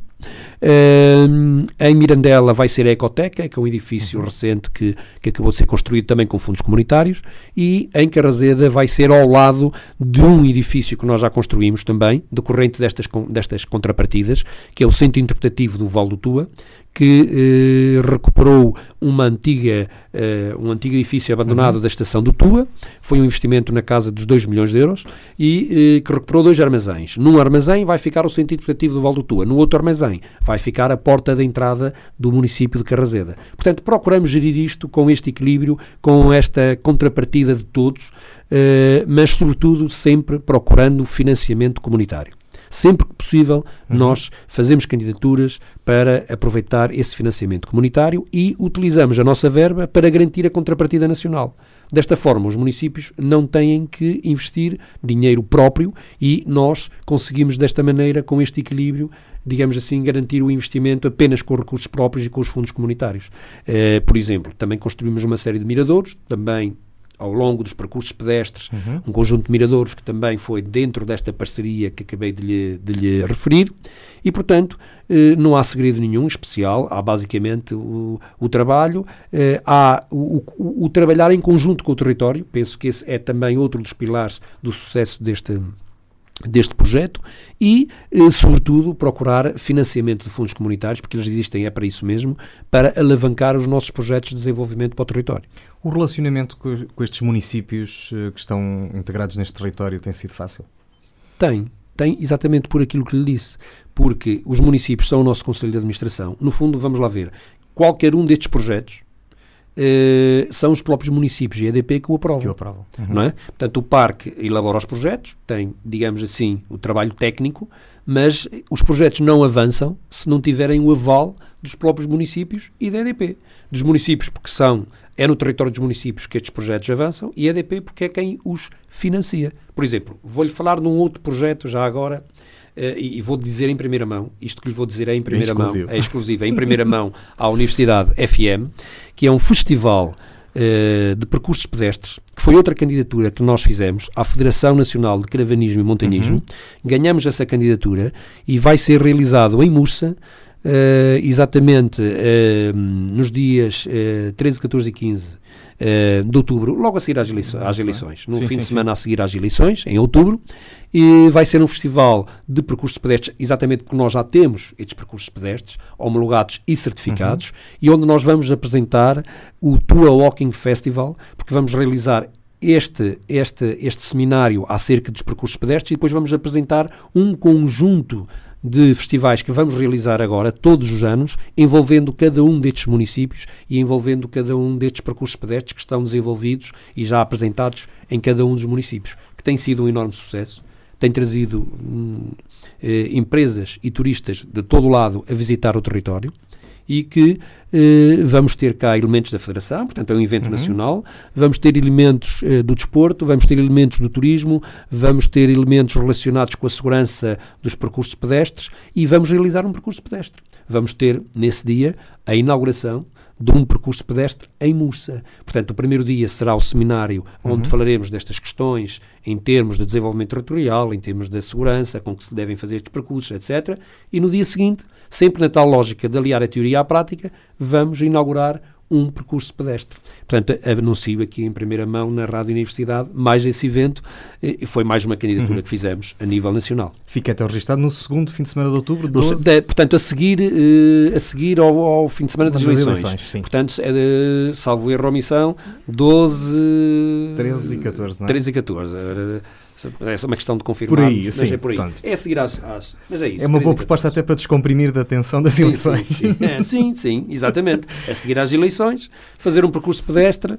Uh, em Mirandela vai ser a Ecoteca, que é um edifício uhum. recente que, que acabou de ser construído também com fundos comunitários, e em Carrazeda vai ser ao lado de um edifício que nós já construímos também, decorrente destas, destas contrapartidas, que é o Centro Interpretativo do Val do Tua, que eh, recuperou uma antiga, eh, um antigo edifício abandonado uhum. da estação do Tua, foi um investimento na casa dos 2 milhões de euros, e eh, que recuperou dois armazéns. Num armazém vai ficar o Centro Interpretativo do Val do Tua, no outro armazém vai ficar a porta de entrada do município de Carrazeda. Portanto, procuramos gerir isto com este equilíbrio, com esta contrapartida de todos, eh, mas sobretudo sempre procurando financiamento comunitário. Sempre que possível, uhum. nós fazemos candidaturas para aproveitar esse financiamento comunitário e utilizamos a nossa verba para garantir a contrapartida nacional. Desta forma, os municípios não têm que investir dinheiro próprio e nós conseguimos, desta maneira, com este equilíbrio, digamos assim, garantir o investimento apenas com recursos próprios e com os fundos comunitários. Uh, por exemplo, também construímos uma série de miradores, também ao longo dos percursos pedestres, uhum. um conjunto de miradores que também foi dentro desta parceria que acabei de lhe, de lhe referir, e portanto eh, não há segredo nenhum especial, há basicamente o, o trabalho, eh, há o, o, o, trabalhar em conjunto com o território, penso que esse é também outro dos pilares do sucesso deste, deste projeto e, eh, sobretudo, procurar financiamento de fundos comunitários, porque eles existem, é para isso mesmo, para alavancar os nossos projetos de desenvolvimento para o território. O relacionamento com, com estes municípios eh, que estão integrados neste território tem sido fácil? Tem, tem exatamente por aquilo que lhe disse, porque os municípios são o nosso Conselho de Administração. No fundo, vamos lá ver, qualquer um destes projetos Uh, são os próprios municípios e a EDP que o aprovam. Que o aprovam. Uhum. Não é? Portanto, o parque elabora os projetos, tem, digamos assim, o trabalho técnico, mas os projetos não avançam se não tiverem o aval dos próprios municípios e da EDP. Dos municípios, porque são, é no território dos municípios que estes projetos avançam, e a EDP porque é quem os financia. Por exemplo, vou-lhe falar de um outro projeto já agora, e, e vou dizer em primeira mão, isto que lhe vou dizer é em primeira é mão, é exclusivo, é em primeira mão à Universidade FM, que é um festival uh, de percursos pedestres, que foi outra candidatura que nós fizemos à Federação Nacional de Caravanismo e Montanhismo. Uhum. Ganhamos essa candidatura e vai ser realizado em Mursa, Uh, exatamente uh, nos dias uh, 13, 14 e 15 uh, de outubro, logo a seguir às, eleições, às eleições no sim, fim sim, de semana sim. a seguir às eleições, em outubro, e vai ser um festival de percursos pedestres, exatamente porque nós já temos estes percursos pedestres homologados e certificados, uhum. e onde nós vamos apresentar o Tua Walking Festival, porque vamos realizar este, este, este seminário acerca dos percursos pedestres e depois vamos apresentar um conjunto de festivais que vamos realizar agora, todos os anos, envolvendo cada um destes municípios e envolvendo cada um destes percursos pedestres que estão desenvolvidos e já apresentados em cada um dos municípios, que tem sido um enorme sucesso, tem trazido hum, eh, empresas e turistas de todo o lado a visitar o território e que eh, vamos ter cá elementos da Federação, portanto é um evento uhum. nacional, vamos ter elementos eh, do desporto, vamos ter elementos do turismo, vamos ter elementos relacionados com a segurança dos percursos pedestres e vamos realizar um percurso pedestre. Vamos ter nesse dia a inauguração de um percurso pedestre em Mursa. Portanto, o primeiro dia será o seminário onde uhum. falaremos destas questões em termos de desenvolvimento territorial, em termos da segurança, com que se devem fazer estes percursos, etc. E no dia seguinte, sempre na tal lógica de aliar a teoria à prática, vamos inaugurar um percurso pedestre. Portanto, anuncio aqui em primeira mão na Rádio Universidade mais esse evento e foi mais uma candidatura uhum. que fizemos a nível nacional. Fica até registado no segundo fim de semana de outubro? 12... De, portanto, a seguir, uh, a seguir ao, ao, fim de semana das, eleições. eleições portanto, é de, salvo erro omissão, 12... 13 e 14, não é? 13 e 14. É uma questão de confirmar. Por aí, sim. É por aí. É a seguir às, às, Mas é isso. É uma boa proposta até para descomprimir da tensão das sim, eleições. Sim sim. É, sim, sim, exatamente. A seguir às eleições, fazer um percurso pedestre,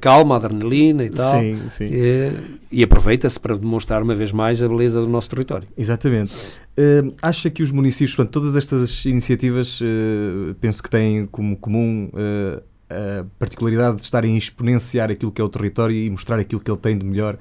calma, adrenalina e tal. Sim, sim. E, e aproveita-se para demonstrar uma vez mais a beleza do nosso território. Exatamente. Uh, acha que os municípios, portanto, todas estas iniciativas, uh, penso que têm como comum. Uh, a particularidade de estarem a exponenciar aquilo que é o território e mostrar aquilo que ele tem de melhor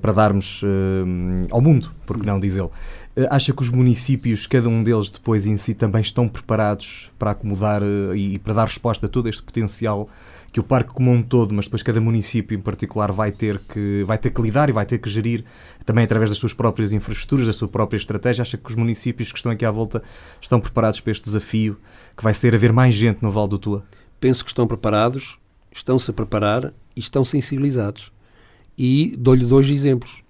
para darmos uh, ao mundo, porque não, diz ele. Uh, acha que os municípios, cada um deles depois em si, também estão preparados para acomodar e para dar resposta a todo este potencial que o parque como um todo, mas depois cada município em particular vai ter que vai ter que lidar e vai ter que gerir também através das suas próprias infraestruturas, da sua própria estratégia. Acha que os municípios que estão aqui à volta estão preparados para este desafio que vai ser haver mais gente no Val do Tua? Penso que estão preparados, estão-se a preparar e estão sensibilizados e dou-lhe dois exemplos.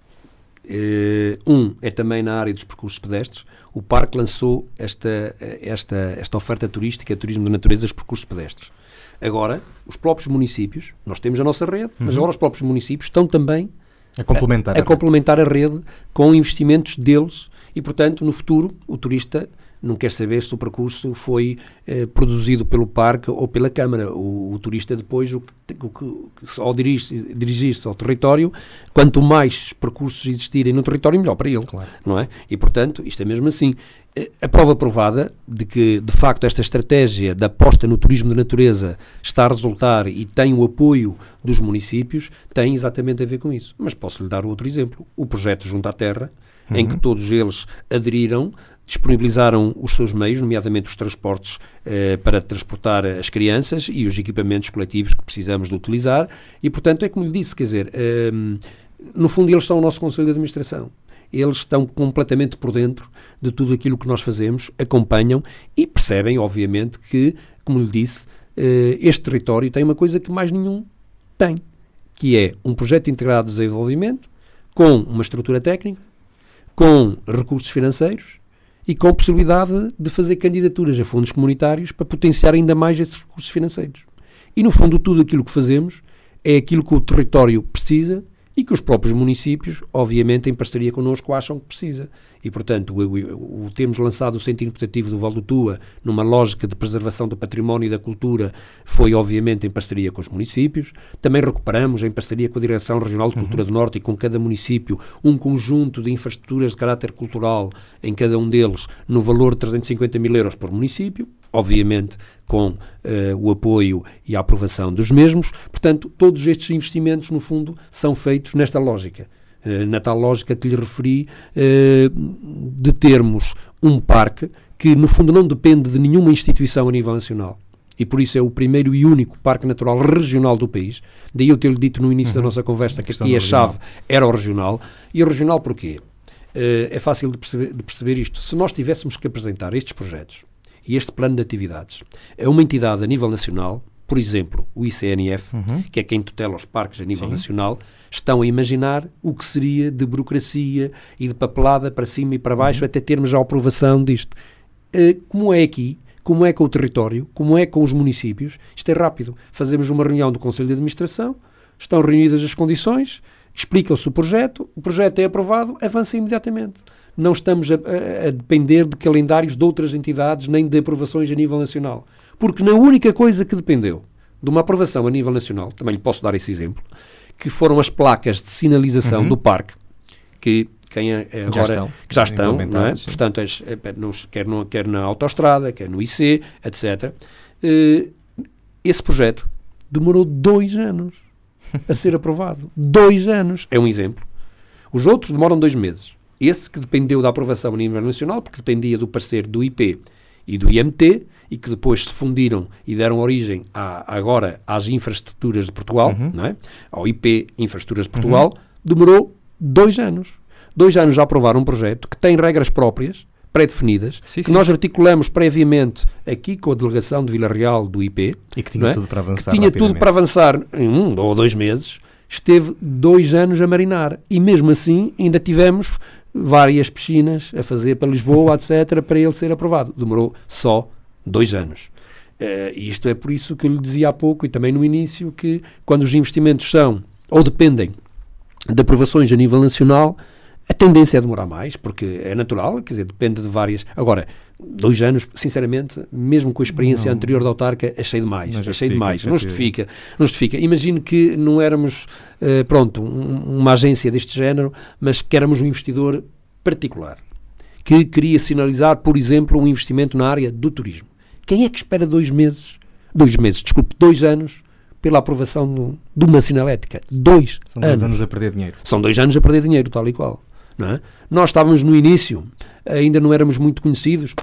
Uh, um é também na área dos percursos pedestres. O parque lançou esta, esta, esta oferta turística, turismo de natureza, dos percursos pedestres. Agora, os próprios municípios, nós temos a nossa rede, uhum. mas agora os próprios municípios estão também a complementar, a, a, a complementar a rede com investimentos deles e, portanto, no futuro, o turista não quer saber se o percurso foi eh, produzido pelo parque ou pela Câmara. O, o turista depois, o que, o que, ao dirigir-se dirigir ao território, quanto mais percursos existirem no território, melhor para ele. Claro. Não é? E, portanto, isto é mesmo assim. Eh, a prova provada de que, de facto, esta estratégia da aposta no turismo de natureza está a resultar e tem o apoio dos municípios tem exatamente a ver com isso. Mas posso lhe dar outro exemplo. O projeto Junto à Terra, uhum. em que todos eles aderiram disponibilizaram os seus meios, nomeadamente os transportes eh, para transportar as crianças e os equipamentos coletivos que precisamos de utilizar e, portanto, é como lhe disse, quer dizer, eh, no fundo eles são o nosso Conselho de Administração. Eles estão completamente por dentro de tudo aquilo que nós fazemos, acompanham e percebem, obviamente, que, como lhe disse, eh, este território tem uma coisa que mais nenhum tem, que é um projeto integrado de desenvolvimento com uma estrutura técnica, com recursos financeiros e com possibilidade de fazer candidaturas a fundos comunitários para potenciar ainda mais esses recursos financeiros. E, no fundo, tudo aquilo que fazemos é aquilo que o território precisa e que os próprios municípios, obviamente, em parceria connosco, acham que precisa. E, portanto, o, o, o termos lançado o Centro Interpretativo do Val do Tua numa lógica de preservação do património e da cultura foi, obviamente, em parceria com os municípios. Também recuperamos, em parceria com a Direção Regional de Cultura uhum. do Norte e com cada município, um conjunto de infraestruturas de caráter cultural em cada um deles, no valor de 350 mil euros por município obviamente com uh, o apoio e a aprovação dos mesmos. Portanto, todos estes investimentos, no fundo, são feitos nesta lógica. Uh, na tal lógica que lhe referi, uh, de termos um parque que, no fundo, não depende de nenhuma instituição a nível nacional. E por isso é o primeiro e único parque natural regional do país. Daí eu ter-lhe dito no início uhum. da nossa conversa que aqui a chave era o regional. E o regional porquê? é fácil de perceber, de perceber isto. Se nós tivéssemos que apresentar estes projetos e este plano de atividades é uma entidade a nível nacional, por exemplo, o ICNF, uhum. que é quem tutela os parques a nível Sim. nacional, estão a imaginar o que seria de burocracia e de papelada para cima e para baixo uhum. até termos a aprovação disto. Uh, como é aqui, como é com o território, como é com os municípios, isto é rápido. Fazemos uma reunião do Conselho de Administração, estão reunidas as condições, explica-se o projeto, o projeto é aprovado, avança imediatamente. Não estamos a, a, a, depender de calendários de outras entidades nem de aprovações a nível nacional. Porque na única coisa que dependeu de uma aprovação a nível nacional, também lhe posso dar esse exemplo, que foram as placas de sinalização uhum. do parque, que quem é, é agora já estão, que já estão, não é? portanto, é, quer, no, quer na autoestrada, quer no IC, etc. Uh, esse projeto demorou dois anos a ser aprovado. Dois anos. É um exemplo. Os outros demoram dois meses. Esse que dependeu da aprovação a nível nacional, porque dependia do parecer do IP e do IMT, e que depois se fundiram e deram origem a, agora às infraestruturas de Portugal, uhum. não é? ao IP Infraestruturas de Portugal, uhum. demorou dois anos. Dois anos a aprovar um projeto que tem regras próprias, pré-definidas, que sim. nós articulamos previamente aqui com a delegação de Vila Real do IP. E que tinha é? tudo para avançar. Que tinha tudo para avançar em um ou dois meses. Esteve dois anos a marinar. E mesmo assim ainda tivemos várias piscinas a fazer para Lisboa, etc., para ele ser aprovado. Demorou só dois anos. Uh, isto é por isso que eu lhe dizia há pouco e também no início que quando os investimentos são ou dependem de aprovações a nível nacional, a tendência é demorar mais, porque é natural, quer dizer, depende de várias. Agora, dois anos, sinceramente, mesmo com a experiência não. anterior da autarca, achei demais. Não achei demais. Não justifica, não justifica. Imagino que não éramos, uh, pronto, um, uma agência deste género, mas que éramos um investidor particular que queria sinalizar, por exemplo, um investimento na área do turismo. Quem é que espera dois meses, dois meses, desculpe, dois anos pela aprovação do, de uma sinalética? Dois São dois anos. anos a perder dinheiro. São dois anos a perder dinheiro, tal e qual. É? Nós estávamos no início, ainda não éramos muito conhecidos.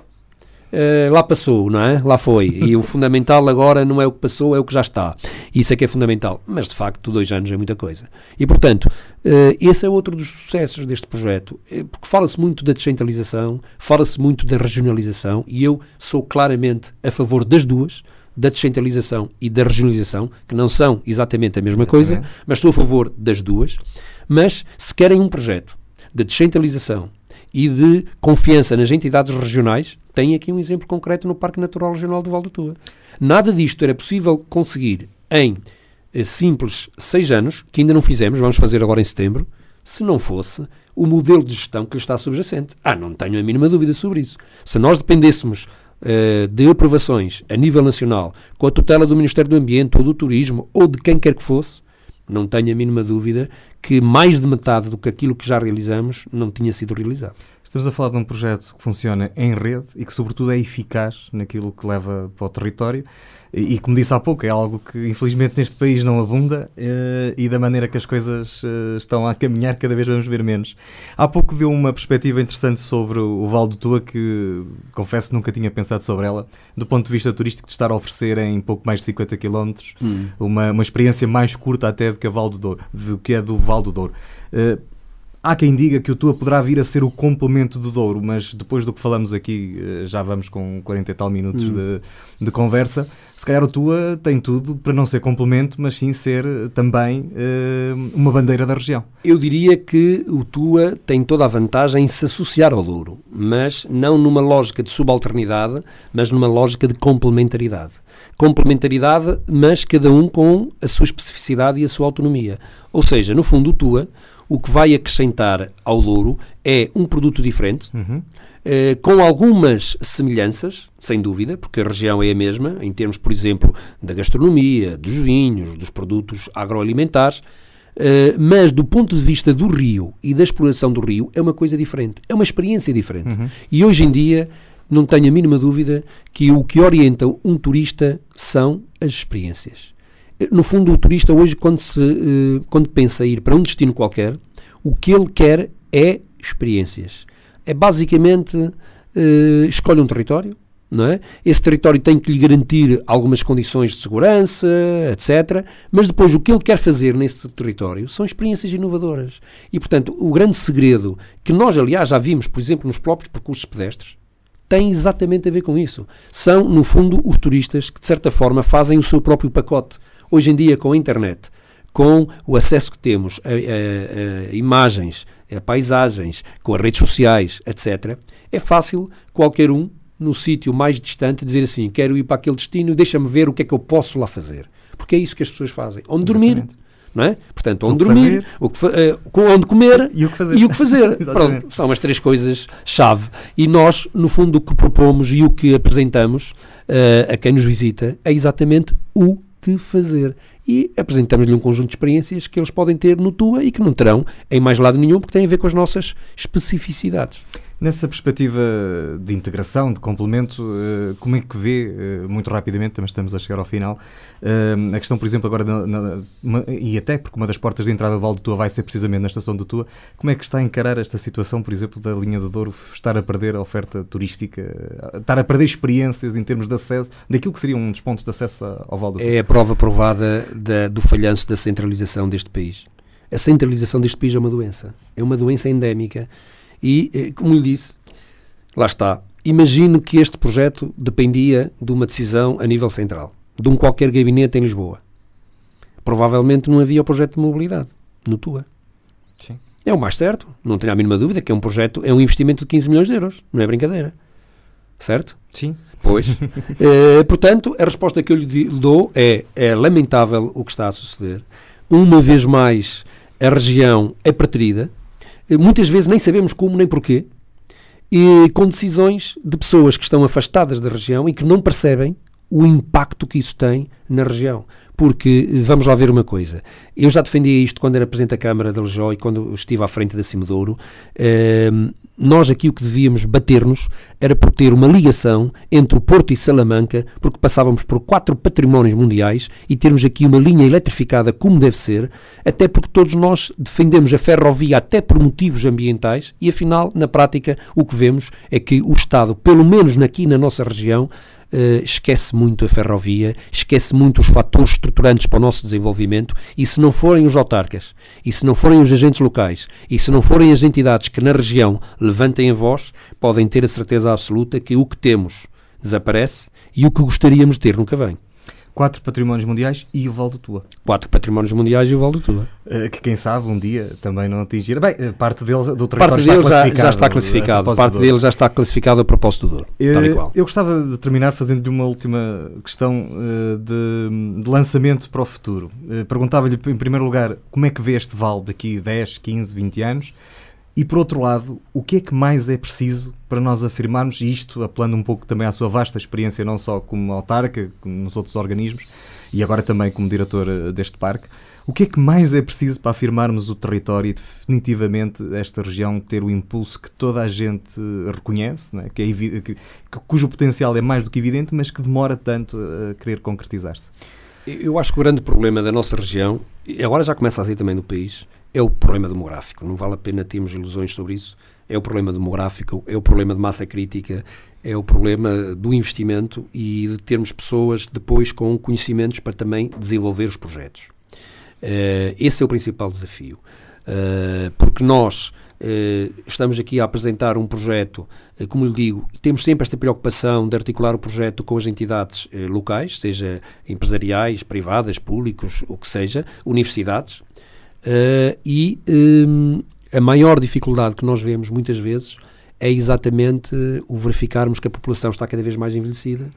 Uh, lá passou, não é? Lá foi. E o fundamental agora não é o que passou, é o que já está. Isso é que é fundamental. Mas, de facto, dois anos é muita coisa. E, portanto, uh, esse é outro dos sucessos deste projeto. Uh, porque fala-se muito da descentralização, fala-se muito da regionalização, e eu sou claramente a favor das duas, da descentralização e da regionalização, que não são exatamente a mesma exatamente. coisa, mas sou a favor das duas. Mas, se querem um projeto de descentralização e de confiança nas entidades regionais, tem aqui um exemplo concreto no Parque Natural Regional do Val do Tua. Nada disto era possível conseguir em eh, simples seis anos, que ainda não fizemos, vamos fazer agora em setembro, se não fosse o modelo de gestão que lhe está subjacente. Ah, não tenho a mínima dúvida sobre isso. Se nós dependêssemos uh, de aprovações a nível nacional, com a tutela do Ministério do Ambiente ou do Turismo ou de quem quer que fosse, não tenho a mínima dúvida que mais de metade do que aquilo que já realizamos não tinha sido realizado. Estamos a falar de um projeto que funciona em rede e que, sobretudo, é eficaz naquilo que leva para o território e, como disse há pouco, é algo que infelizmente neste país não abunda uh, e da maneira que as coisas uh, estão a caminhar, cada vez vamos ver menos. Há pouco deu uma perspectiva interessante sobre o, o Val do Tua, que confesso nunca tinha pensado sobre ela, do ponto de vista turístico, de estar a oferecer em pouco mais de 50 km hum. uma, uma experiência mais curta até do que a Val do Douro, do que a do Val do Douro. Uh, Há quem diga que o Tua poderá vir a ser o complemento do Douro, mas depois do que falamos aqui, eh, já vamos com 40 e tal minutos hum. de, de, conversa. Se calhar o Tua tem tudo para não ser complemento, mas sim ser eh, também uh, uma bandeira da região. Eu diria que o Tua tem toda a vantagem em se associar ao Douro, mas não numa lógica de subalternidade, mas numa lógica de complementaridade. Complementaridade, mas cada um com a sua especificidade e a sua autonomia. Ou seja, no fundo, o Tua o que vai acrescentar ao Douro é um produto diferente, uhum. eh, com algumas semelhanças, sem dúvida, porque a região é a mesma, em termos, por exemplo, da gastronomia, dos vinhos, dos produtos agroalimentares, eh, mas do ponto de vista do rio e da exploração do rio, é uma coisa diferente, é uma experiência diferente. Uhum. E hoje em dia, não tenho a mínima dúvida que o que orienta um turista são as experiências. No fundo, o turista hoje, quando, se, uh, quando pensa ir para um destino qualquer, o que ele quer é experiências. É basicamente uh, escolhe um território, não é? Esse território tem que lhe garantir algumas condições de segurança, etc. Mas depois o que ele quer fazer nesse território são experiências inovadoras. E, portanto, o grande segredo que nós, aliás, já vimos, por exemplo, nos próprios percursos pedestres, tem exatamente a ver com isso. São, no fundo, os turistas que, de certa forma, fazem o seu próprio pacote. Hoje em dia, com a internet, com o acesso que temos a, a, a imagens, a paisagens, com as redes sociais, etc., é fácil qualquer um, no sítio mais distante, dizer assim: quero ir para aquele destino, deixa-me ver o que é que eu posso lá fazer. Porque é isso que as pessoas fazem. Onde dormir, não é? Portanto, onde dormir, o que uh, onde comer e o que fazer. E o que fazer. Pronto, são as três coisas-chave. E nós, no fundo, o que propomos e o que apresentamos uh, a quem nos visita é exatamente o que fazer. E apresentamos-lhe um conjunto de experiências que eles podem ter no TUA e que não terão em mais lado nenhum, porque têm a ver com as nossas especificidades. Nessa perspectiva de integração, de complemento, eh, como é que vê, eh, muito rapidamente, também estamos a chegar ao final, eh, a questão, por exemplo, agora, na, na, e até porque uma das portas de entrada do Val do Tua vai ser precisamente na estação do Tua, como é que está a encarar esta situação, por exemplo, da linha do Douro estar a perder a oferta turística, estar a perder experiências em termos de acesso, daquilo que seria um dos pontos de acesso ao Val do Tua? É a prova provada da, do falhanço da centralização deste país. A centralização deste país é uma doença. É uma doença endémica e, eh, como lhe disse, lá está. Imagino que este projeto dependia de uma decisão a nível central, de um qualquer gabinete em Lisboa. Provavelmente não havia o projeto de mobilidade no TUA. Sim. É o mais certo, não tenho a mínima dúvida que é um projeto, é um investimento de 15 milhões de euros, não é brincadeira. Certo? Sim. Pois. eh, portanto, a resposta que eu lhe dou é, é lamentável o que está a suceder. Uma vez mais, a região é preterida, muitas vezes nem sabemos como nem porquê, e com decisões de pessoas que estão afastadas da região e que não percebem o impacto que isso tem na região. Porque, vamos lá ver uma coisa, eu já defendia isto quando era Presidente da Câmara de Aljó e quando estive à frente da Cimedouro, eh, nós aqui o que devíamos bater-nos era por ter uma ligação entre o Porto e Salamanca, porque passávamos por quatro patrimónios mundiais e termos aqui uma linha eletrificada como deve ser, até porque todos nós defendemos a ferrovia até por motivos ambientais e afinal, na prática, o que vemos é que o Estado, pelo menos aqui na nossa região, uh, esquece muito a ferrovia, esquece muito os fatores estruturantes para o nosso desenvolvimento e se não forem os autarcas, e se não forem os agentes locais, e se não forem as entidades que na região levantem a voz, podem ter a certeza absoluta que o que temos desaparece e o que gostaríamos de ter nunca vem quatro patrimónios mundiais e o Val do Tua. Quatro patrimónios mundiais e o Val do Tua. Uh, que quem sabe um dia também não atingir. Bem, eh, parte deles do território parte está já, já, está classificado. Parte dele já está classificado a propósito do Douro. Uh, eu gostava de terminar fazendo-lhe uma última questão uh, de, de, lançamento para o futuro. Perguntava-lhe, em primeiro lugar, como é que vê este Val daqui 10, 15, 20 anos? E por outro lado, o que é que mais é preciso para nós afirmarmos, e isto apelando um pouco também à sua vasta experiência, não só como autarca, como nos outros organismos, e agora também como diretor eh, deste parque, o que é que mais é preciso para afirmarmos o território e definitivamente esta região ter o impulso que toda a gente reconhece, é? que, é que, cujo potencial é mais do que evidente, mas que demora tanto a querer concretizar-se? Eu acho que o grande problema da nossa região, e agora já começa a ser também do país, é o problema demográfico. Não vale a pena termos ilusões sobre isso. É o problema demográfico, é o problema de massa crítica, é o problema do investimento e de termos pessoas depois com conhecimentos para também desenvolver os projetos. Uh, esse é o principal desafio. Uh, porque nós estamos aqui a apresentar um projeto, como lhe digo, temos sempre esta preocupação de articular o projeto com as entidades locais, seja empresariais, privadas, públicos, o que seja, universidades, e a maior dificuldade que nós vemos muitas vezes é exatamente o verificarmos que a população está cada vez mais envelhecida,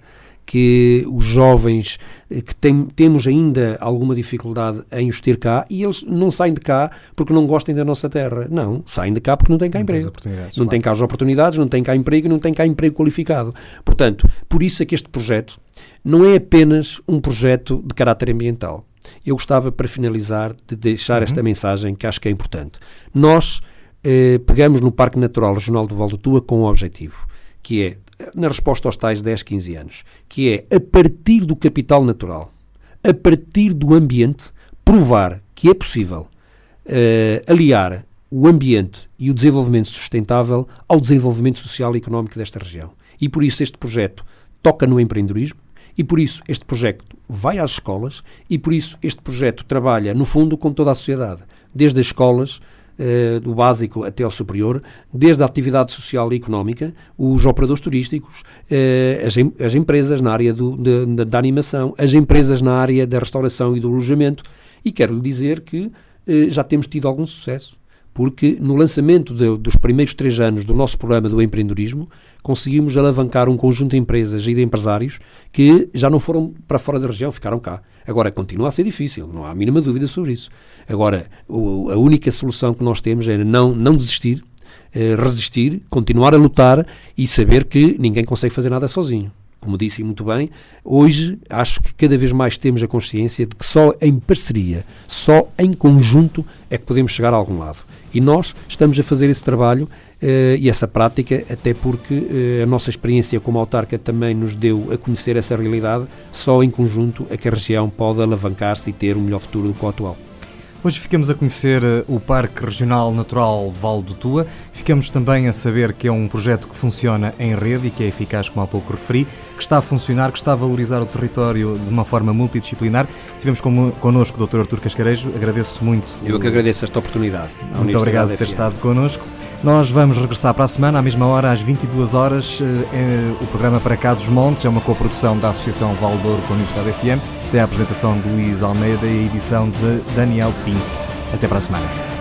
que os jovens eh, que tem, temos ainda alguma dificuldade em os ter cá e eles não saem de cá porque não gostem da nossa terra. Não, saem de cá porque não têm cá não emprego. Não têm cá as oportunidades, não têm cá emprego, não têm cá emprego qualificado. Portanto, por isso é que este projeto não é apenas um projeto de caráter ambiental eu gostava, para finalizar, de deixar uhum. esta mensagem que acho que é importante. Nós eh, pegamos no Parque Natural Regional do Val do Tua com um objetivo, que é, na resposta aos tais 10, 15 anos, que é, a partir do capital natural, a partir do ambiente, provar que é possível eh, aliar o ambiente e o desenvolvimento sustentável ao desenvolvimento social e económico desta região. E por isso este projeto toca no empreendedorismo, e por isso este projeto vai às escolas e por isso este projeto trabalha, no fundo, com toda a sociedade, desde as escolas, eh, do básico até ao superior, desde a atividade social e económica, os operadores turísticos, eh, as, em, as, empresas na área do, de, da animação, as empresas na área da restauração e do alojamento. E quero lhe dizer que eh, já temos tido algum sucesso porque no lançamento de, dos primeiros três anos do nosso programa do empreendedorismo, conseguimos alavancar um conjunto de empresas e de empresários que já não foram para fora da região, ficaram cá. Agora, continua a ser difícil, não há a mínima dúvida sobre isso. Agora, o, a única solução que nós temos é não, não desistir, eh, resistir, continuar a lutar e saber que ninguém consegue fazer nada sozinho como disse muito bem, hoje acho que cada vez mais temos a consciência de que só em parceria, só em conjunto é que podemos chegar a algum lado. E nós estamos a fazer esse trabalho uh, e essa prática, até porque uh, a nossa experiência como autarca também nos deu a conhecer essa realidade, só em conjunto é que a região pode alavancar-se e ter um melhor futuro do que o atual. Hoje ficamos a conhecer eh, o Parque Regional Natural de Val do Tua. Ficamos também a saber que é um projeto que funciona em rede e que é eficaz, como há pouco referi, que está a funcionar, que está a valorizar o território de uma forma multidisciplinar. Tivemos connosco o Dr. Artur Cascarejo. Agradeço muito. Eu que agradeço esta oportunidade. Muito obrigado por ter estado connosco. Nós vamos regressar para a semana, à mesma hora, às 22 horas. É o programa Para Cá dos Montes é uma coprodução da Associação Valdouro com a Universidade FM. Tem a apresentação de Luís Almeida e a edição de Daniel Pinto. Até para a semana.